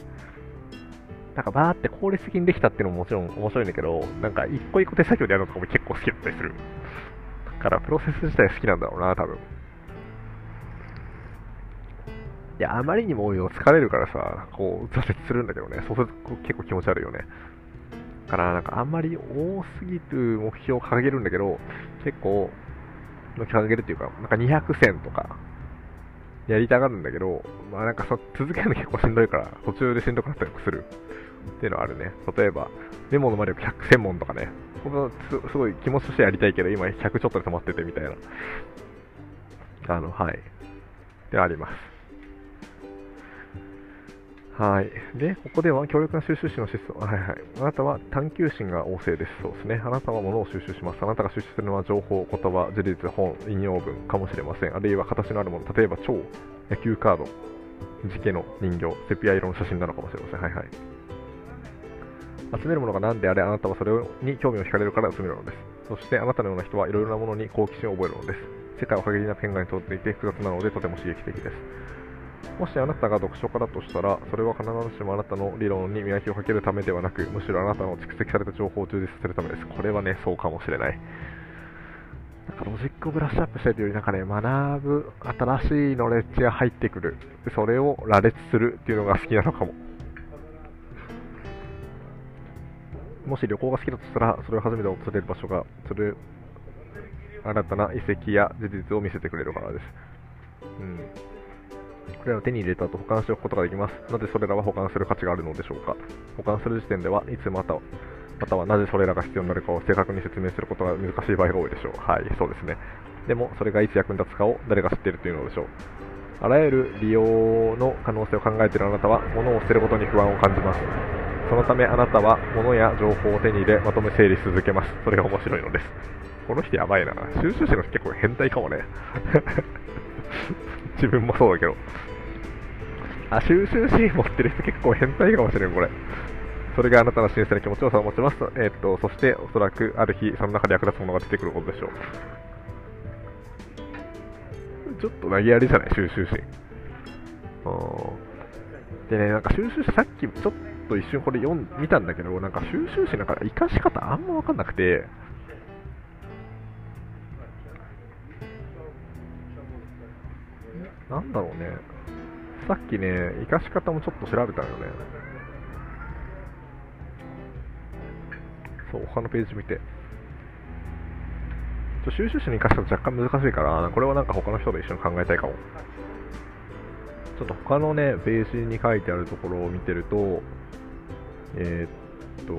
なんかバーって効率的にできたっていうのももちろん面白いんだけど、なんか一個一個手作業でやるのとかも結構好きだったりする。だからプロセス自体好きなんだろうな、多分。いや、あまりにも多いの疲れるからさ、こう、挫折するんだけどね、そうすると結構気持ち悪いよね。だから、なんかあんまり多すぎる目標を掲げるんだけど、結構、掲げるっていうか、なんか200戦とか、やりたがるんだけど、まあなんかそ続けるの結構しんどいから、途中でしんどくなったりするっていうのはあるね。例えば、メモの魔力100専門とかね、このすごい気持ちとしてやりたいけど、今100ちょっとで止まっててみたいな。あの、はい。であります。はい。で、ここでは強力な収集心の質素。はいはい。あなたは探求心が旺盛です。そうですね。あなたは物を収集します。あなたが収集するのは情報、言葉、事実、本、引用文かもしれません。あるいは形のあるもの。例えば、超、野球カード、磁気の人形、セピア色の写真なのかもしれません。はいはい。集めるものが何であれ、あなたはそれに興味を惹かれるから集めるのです。そしてあなたのような人はいろいろなものに好奇心を覚えるのです。世界は限りなく変化に通っていて複雑なのでとても刺激的です。もしあなたが読書家だとしたら、それは必ずしもあなたの理論に磨きをかけるためではなく、むしろあなたの蓄積された情報を充実させるためです。これはね、そうかもしれない。なんかロジックをブラッシュアップしたいというより、なんかね、学ぶ、新しいノレッジが入ってくる。それを羅列するっていうのが好きなのかも。もし旅行が好きだとしたら、それを初めて訪れる場所が、それ、新たな遺跡や事実を見せてくれるからです。うん。これらを手に入れた後保管しておくことができます。なぜそれらは保管する価値があるのでしょうか。保管する時点ではいつまたまたはなぜそれらが必要になるかを正確に説明することが難しい場合が多いでしょう。はい、そうですね。でも、それがいつ役に立つかを誰が知っているというのでしょう。あらゆる利用の可能性を考えているあなたは、物を捨てることに不安を感じます。そのためあなたは物や情報を手に入れ、まとめ整理し続けます。それが面白いのです。この人やばいな。収集者の人結構変態かもね。[laughs] 自分もそうだけど。あ、収集シーン持ってる人結構変態かもしれん、これ。それがあなたの新鮮な気持ちを保ちます。えー、っと、そしておそらくある日、その中で役立つものが出てくることでしょう。ちょっと投げやりじゃない？収集シーン。でね、なんか収集シーン、さっきちょっとと一瞬これ読ん見たんだけど、なんか収集誌なんか生かし方あんま分かんなくて、なんだろうね、さっきね、生かし方もちょっと調べたよね。そう、他のページ見て。収集誌に生かしたら若干難しいから、これはなんか他の人と一緒に考えたいかも。ちょっと他のね、ページに書いてあるところを見てると、えー、っと、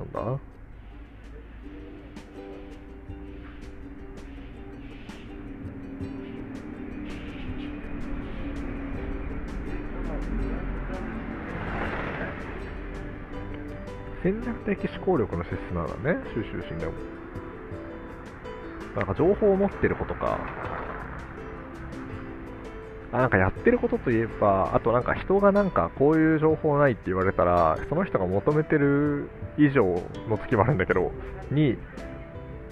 なんだ？戦略的思考力の質なんだね、収集心でも。なんか情報を持ってることか。なんかやってることといえば、あとなんか人がなんかこういう情報ないって言われたら、その人が求めてる以上の月もあるんだけど、に、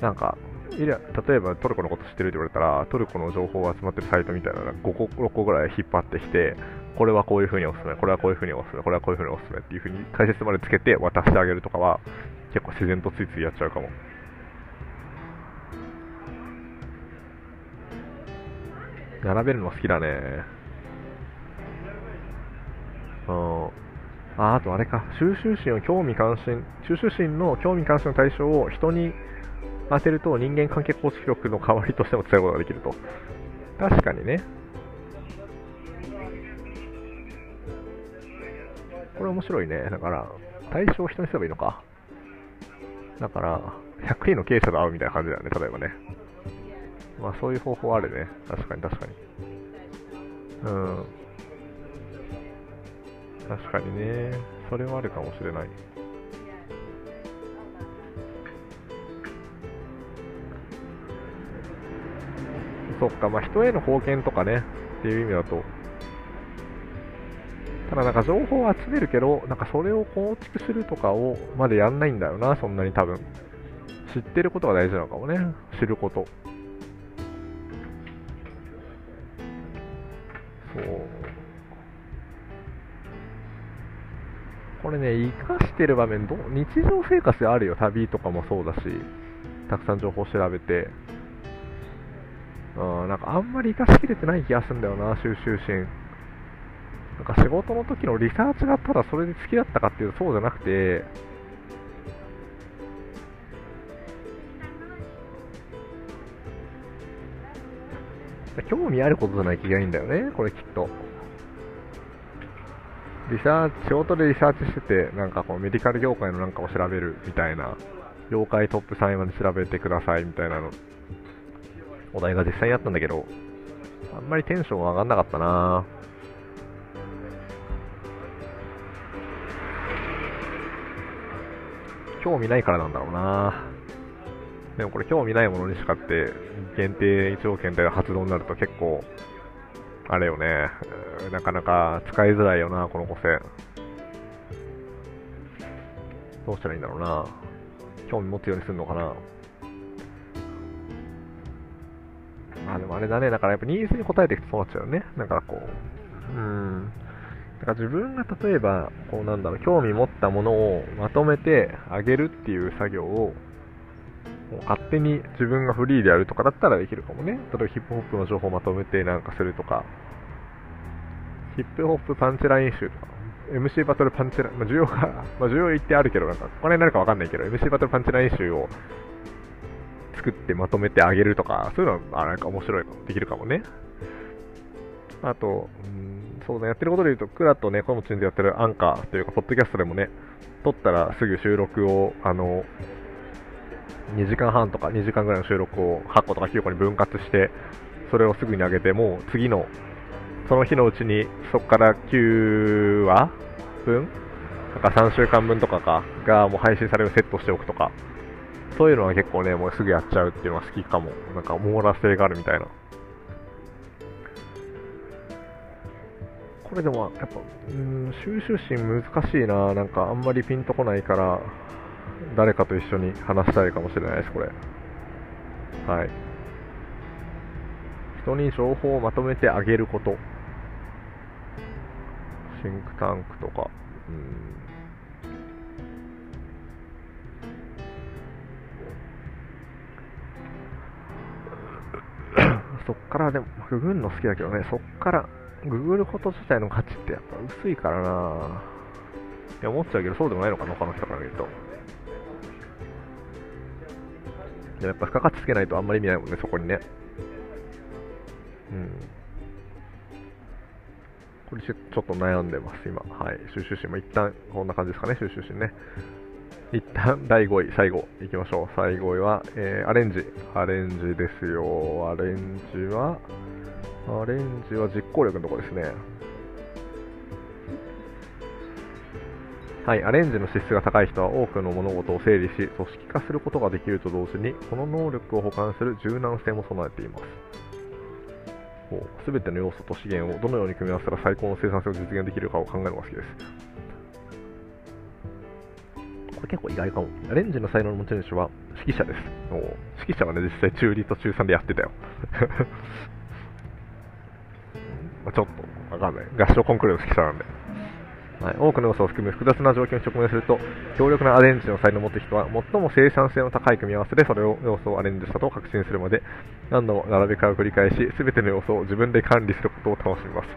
なんか、例えばトルコのこと知ってるって言われたら、トルコの情報が集まってるサイトみたいなのが5個、6個ぐらい引っ張ってきて、これはこういう風におすすめ、これはこういう風におすすめ、これはこういう風におすすめっていう風に解説までつけて渡してあげるとかは、結構自然とついついやっちゃうかも。並べるの好きだね。うん。あ、あとあれか、収集心を興味関心、収集心の興味関心の対象を人に当てると人間関係構築力の代わりとしても使うことができると。確かにね。これ面白いね。だから、対象を人にすればいいのか。だから、100人の経営者と会うみたいな感じだよね、例えばね。まあそういう方法あるね。確かに確かに。うん。確かにね。それはあるかもしれない。そっか、まあ人への貢献とかね、っていう意味だと、ただなんか情報を集めるけど、なんかそれを構築するとかをまでやんないんだよな、そんなに多分。知ってることが大事なのかもね、知ること。これね、活かしてる場面ど、日常生活であるよ、旅とかもそうだし、たくさん情報調べて。うん、なんかあんまり活かしきれてない気がするんだよな、収集心。なんか仕事の時のリサーチがただそれで好きだったかっていうとそうじゃなくて、興味あることじゃない気がいいんだよね、これきっと。リサーチ、仕事でリサーチしてて、なんかこうメディカル業界のなんかを調べるみたいな、業界トップ3位まで調べてくださいみたいなの、お題が実際にあったんだけど、あんまりテンション上がんなかったな。ぁ興味ないからなんだろうな。でもこれ興味ないものにしかって限定1億円で発動になると結構あれよね。なかなか使いづらいよなこの個性どうしたらいいんだろうな。興味持つようにするのかな。まあでもあれだね、だからやっぱニーズに応えていくとそうなっちゃうよね。だからこう、うん。だから自分が例えば、こうなんだろう、興味持ったものをまとめてあげるっていう作業を、もう勝手に自分がフリーでやるとかだったらできるかもね。例えばヒップホップの情報をまとめてなんかするとか、ヒップホップパンチライン集とか、MC バトルパンチライン、まあ、需要が、まあ、需要言ってあるけど、なんか、これになるかわかんないけど、MC バトルパンチライン集を作ってまとめてあげるとか、そういうのは、あ、なんか面白いの、できるかもね。あと、うんそうだ、やってることで言うと、クラとね、コムチンでやってるアンカーというか、ポッドキャストでもね、撮ったらすぐ収録を、あの、2時間半とか2時間ぐらいの収録を8個とか9個に分割して、それをすぐに上げて、もう次の、その日のうちに、そこから9話分なんか3週間分とかか、がもう配信されるセットしておくとか、そういうのは結構ね、もうすぐやっちゃうっていうのは好きかも。なんか網羅性があるみたいな。これでもやっぱ、うん、収集心難しいな、なんかあんまりピンとこないから、誰かと一緒に話したいかもしれないです、これ。はい。人に情報をまとめてあげること。シンクタンクとか、うん。[coughs] そっからでも、ググるの好きだけどね、そっからググること自体の価値ってやっぱ薄いからなって思っちゃうけど、そうでもないのかな、他の人から見ると。やっぱ付加価値つけないとあんまり意味ないもんね、そこにね。うん。これちょっと悩んでます、今。はい。収集心も一旦こんな感じですかね、収集心ね。一旦第5位、最後、いきましょう。最後位は、えー、アレンジ。アレンジですよ。アレンジは、アレンジは実行力のところですね。はい、アレンジの資質が高い人は多くの物事を整理し、組織化することができると同時に、この能力を補完する柔軟性も備えています。すべての要素と資源をどのように組み合わせたら最高の生産性を実現できるかを考えるのが好きです。これ結構意外かも。アレンジの才能の持ち主は指揮者です。指揮者はね、実際中2と中3でやってたよ。[laughs] ちょっとわかんない。合唱コンクールの指揮者なんで。はい、多くの要素を含む複雑な状況に直面すると、強力なアレンジの才能を持った人は、最も生産性の高い組み合わせでそれを要素をアレンジしたと確信するまで、何度も並べ替えを繰り返し、すべての要素を自分で管理することを楽しみます。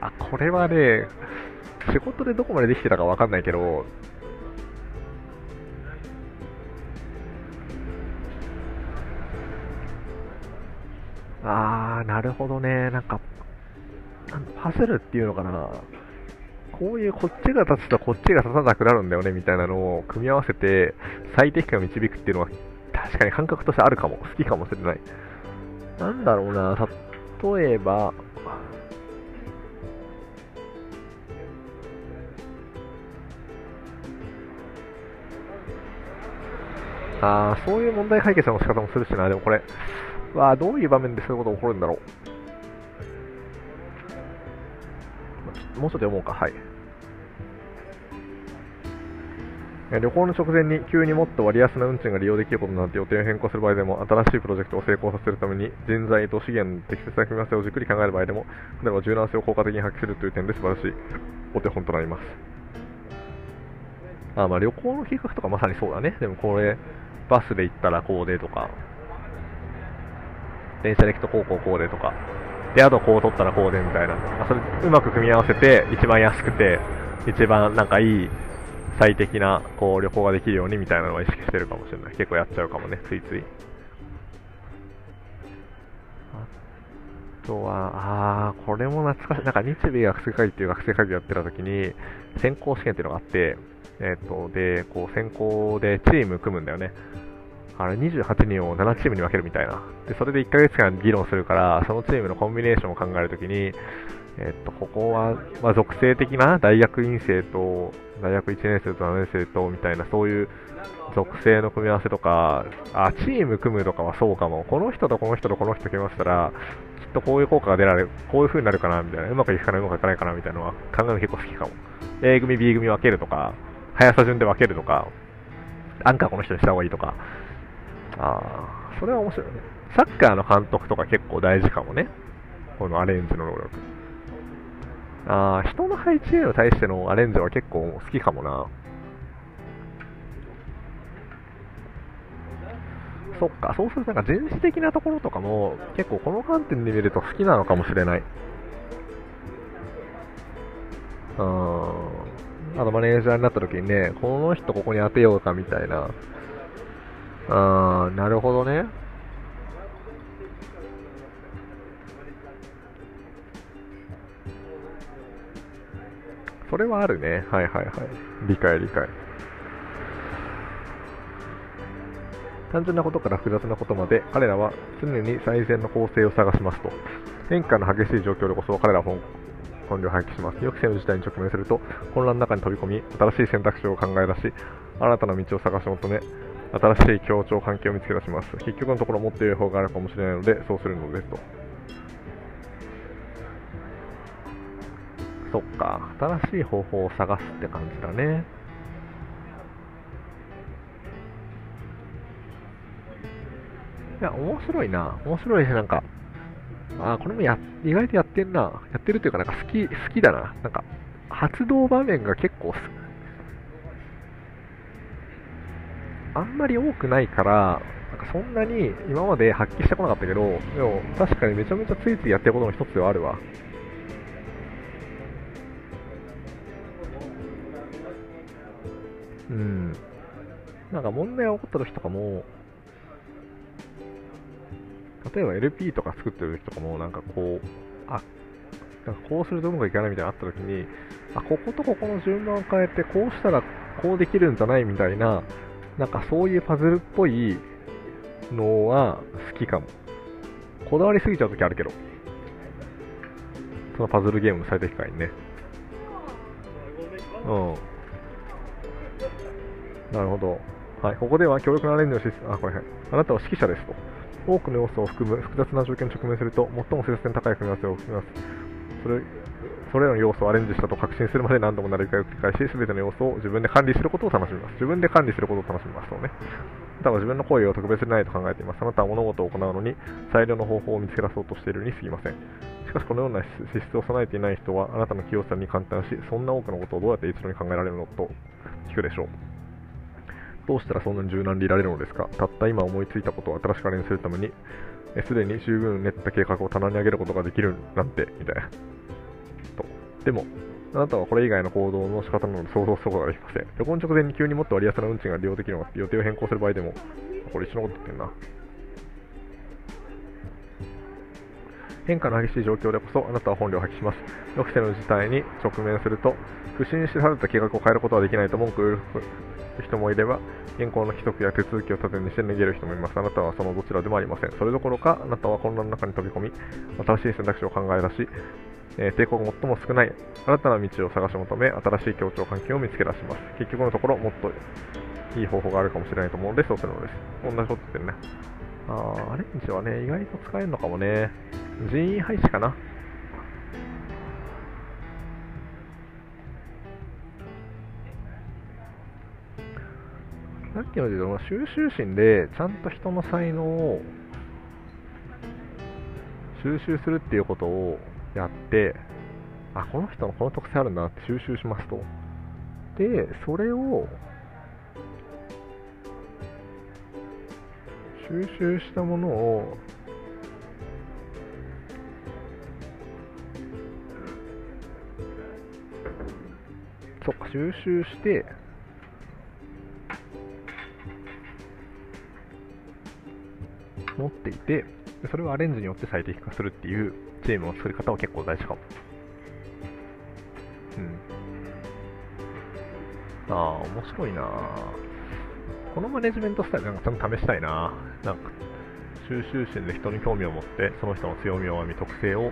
あ、これはね、仕事でどこまでできてたかわかんないけど、あー、なるほどね。なんか、パズルっていうのかな。こういうこっちが立つとこっちが立たなくなるんだよねみたいなのを組み合わせて最適化を導くっていうのは確かに感覚としてあるかも。好きかもしれない。なんだろうな、例えば、あ、そういう問題解決の仕方もするしな、でもこれ、わどういう場面でそういうこと起こるんだろう。もうちょっと読もうか。はい。旅行の直前に急にもっと割安な運賃が利用できることになって予定を変更する場合でも新しいプロジェクトを成功させるために人材と資源の適切な組み合わせをじっくり考える場合でも例えば柔軟性を効果的に発揮するという点で素晴らしいお手本となりますあまあ旅行の計画とかまさにそうだねでもこれバスで行ったらこうでとか電車で行くとこうこうこうでとかで、あとこう取ったらこうでみたいな。それうまく組み合わせて、一番安くて、一番なんかいい、最適な、こう、旅行ができるようにみたいなのは意識してるかもしれない。結構やっちゃうかもね、ついつい。あとは、あー、これも懐かしい。なんか日米学生会議っていう学生会議やってた時に、先行試験っていうのがあって、えっ、ー、と、で、こう、先行でチーム組むんだよね。あれ28人を7チームに分けるみたいな。で、それで1ヶ月間議論するから、そのチームのコンビネーションを考えるときに、えっと、ここは、まあ、属性的な大学院生と、大学1年生と7年生と、みたいな、そういう属性の組み合わせとか、あ、チーム組むとかはそうかも。この人とこの人とこの人組み合わせたら、きっとこういう効果が出られる、こういう風になるかな、みたいな。うまくいくかな、うまくいかないかな、みたいなのは考えるの結構好きかも。A 組、B 組分けるとか、速さ順で分けるとか、アンカーこの人にした方がいいとか、ああ、それは面白いね。サッカーの監督とか結構大事かもね。このアレンジの能力。ああ、人の配置への対してのアレンジは結構好きかもな。そっか、そうするとなんか人種的なところとかも結構この観点で見ると好きなのかもしれない。うん。あとマネージャーになった時にね、この人ここに当てようかみたいな。あー、なるほどね。それはあるね。はいはいはい。理解理解。単純なことから複雑なことまで、彼らは常に最善の構成を探しますと。変化の激しい状況でこそ彼らは本領を発揮します。予期せぬ事態に直面すると、混乱の中に飛び込み、新しい選択肢を考え出し、新たな道を探し求め、新しい協調関係を見つけ出します。結局のところもっと良い方があるかもしれないので、そうするのですと。そっか、新しい方法を探すって感じだね。いや、面白いな。面白いし、なんか、あ、これもや、意外とやってんな。やってるというか、なんか好き、好きだな。なんか、発動場面が結構好きあんまり多くないから、なんかそんなに今まで発揮してこなかったけど、でも確かにめちゃめちゃついついやってることの一つではあるわ。うん。なんか問題が起こった時とかも、例えば LP とか作ってる時とかも、なんかこう、あ、なんかこうするとうまくいかないみたいなのあった時に、あ、こことここの順番を変えて、こうしたらこうできるんじゃないみたいな、なんかそういうパズルっぽいのは好きかも。こだわりすぎちゃう時あるけど。そのパズルゲームの最適解にね。うん。なるほど。はい、ここでは強力なアレンジのシステム、あ、これ、はい。あなたは指揮者ですと。多くの要素を含む複雑な条件に直面すると、最も接戦高い組み合わせを組みます。それそれらの要素をアレンジしたと確信するまで何度もなるかを繰り返し、すべての要素を自分で管理することを楽しみます。自分で管理することを楽しみます。そうね。あなたは自分の行為を特別でないと考えています。あなたは物事を行うのに最良の方法を見つけ出そうとしているに過ぎません。しかし、このような資質を備えていない人は、あなたの器用さに簡単し、そんな多くのことをどうやって一度に考えられるのと聞くでしょう。どうしたらそんなに柔軟でいられるのですか？たった今思いついたことを新しくアレンジするために、すでに十分練った計画を棚に上げることができるなんて、みたいな。と。でも、あなたはこれ以外の行動の仕方なので想像することができません。旅行直前に急にもっと割安な運賃が利用できるのが予定を変更する場合でも、これ一緒のこと言ってんな。変化の激しい状況でこそあなたは本領を発揮します。予期せぬ事態に直面すると、不審しされた計画を変えることはできないと文句を言う人もいれば、現行の規則や手続きを盾にして逃げる人もいます。あなたはそのどちらでもありません。それどころか、あなたは混乱の中に飛び込み、新しい選択肢を考え出し、えー、抵抗が最も少ない新たな道を探し求め、新しい協調関係を見つけ出します。結局のところ、もっといい方法があるかもしれないと思うので、そうするのです。同じこと言ってるね。あー、アレンジはね、意外と使えるのかもね。人員配置かな。さっきので言うと、収集心で、ちゃんと人の才能を収集するっていうことをやって、あ、この人のこの特性あるんだなって収集しますと。で、それを、収集したものを、そっか、収集して、持っていて、それをアレンジによって最適化するっていうチームの作り方は結構大事かも。うん。ああ、面白いなこのマネジメントスタイルなんかちゃんと試したいななんか、収集心で人に興味を持って、その人の強みを見、特性を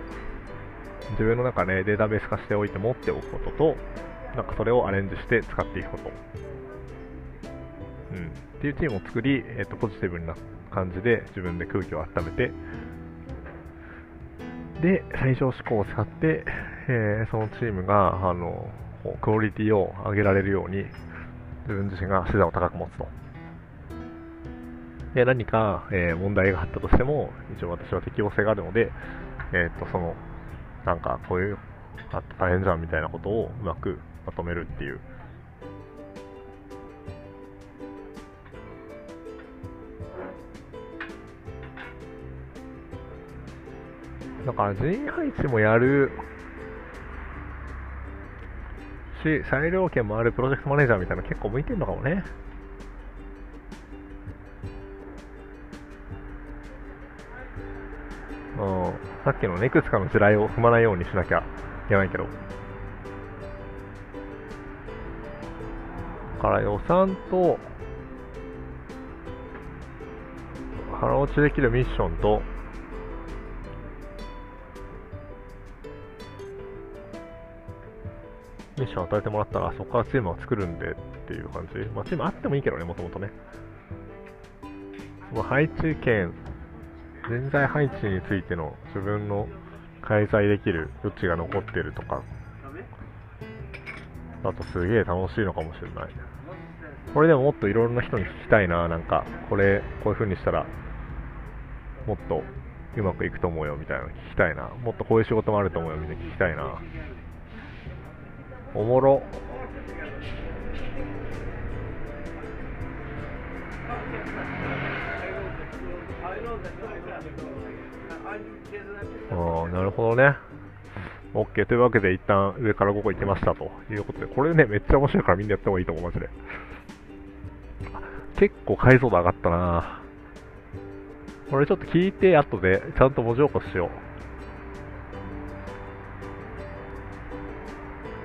自分の中でデータベース化しておいて持っておくことと、なんかそれをアレンジして使っていくこと。うん。っていうチームを作り、えっ、ー、と、ポジティブになって感じで自分で空気を温めて、で、最小思考を使って、えー、そのチームが、あの、クオリティを上げられるように、自分自身が視座を高く持つと。で、何か、えー、問題があったとしても、一応私は適応性があるので、えっ、と、その、なんか、こういう、あ大変じゃんみたいなことをうまくまとめるっていうだから人員配置もやるし、裁量権もあるプロジェクトマネージャーみたいな結構向いてるのかもね。うん、さっきのね、いくつかの地雷を踏まないようにしなきゃいけないけど。だから予算と腹落ちできるミッションとミッション与えてもらったら、そこからチームを作るんでっていう感じ。まあ、チームあってもいいけどね、もともとね。その配置権、人材配置についての自分の開催できる余地が残ってるとか、だとすげえ楽しいのかもしれない。これでももっといろんな人に聞きたいな、なんか、これ、こういう風にしたら、もっとうまくいくと思うよみたいな聞きたいな。もっとこういう仕事もあると思うよみたいな聞きたいな。おもろああ、なるほどね。OK。というわけで、一旦上から5個行きましたということで、これね、めっちゃ面白いからみんなやった方がいいと思う、マジで。結構解像度上がったなこれちょっと聞いて、後でちゃんと文字起こししよう。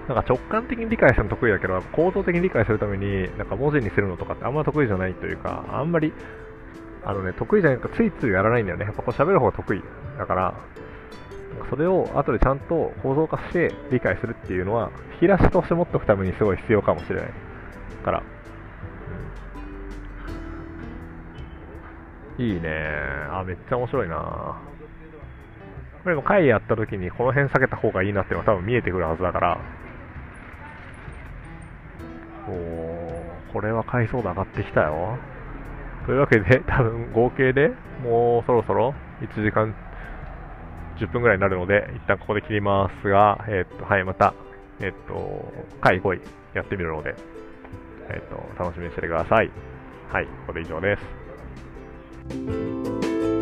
なんか直感的に理解するの得意だけど、構造的に理解するために、なんか文字にするのとかってあんま得意じゃないというか、あんまり、あのね、得意じゃないか、ついついやらないんだよね。やっぱこう喋る方が得意。だから、それを後でちゃんと構造化して理解するっていうのは、引き出しとして持っておくためにすごい必要かもしれない。から、いいねあ、めっちゃ面白いなこれも会やった時にこの辺避けた方がいいなっていうのは多分見えてくるはずだから、おー、これは解像度上がってきたよ。というわけで、[laughs] 多分合計でもうそろそろ1時間10分ぐらいになるので、一旦ここで切りますが、えっ、と、はい、また、えっ、と、回5位やってみるので、えっ、と、楽しみにしててください。はい、これで以上です。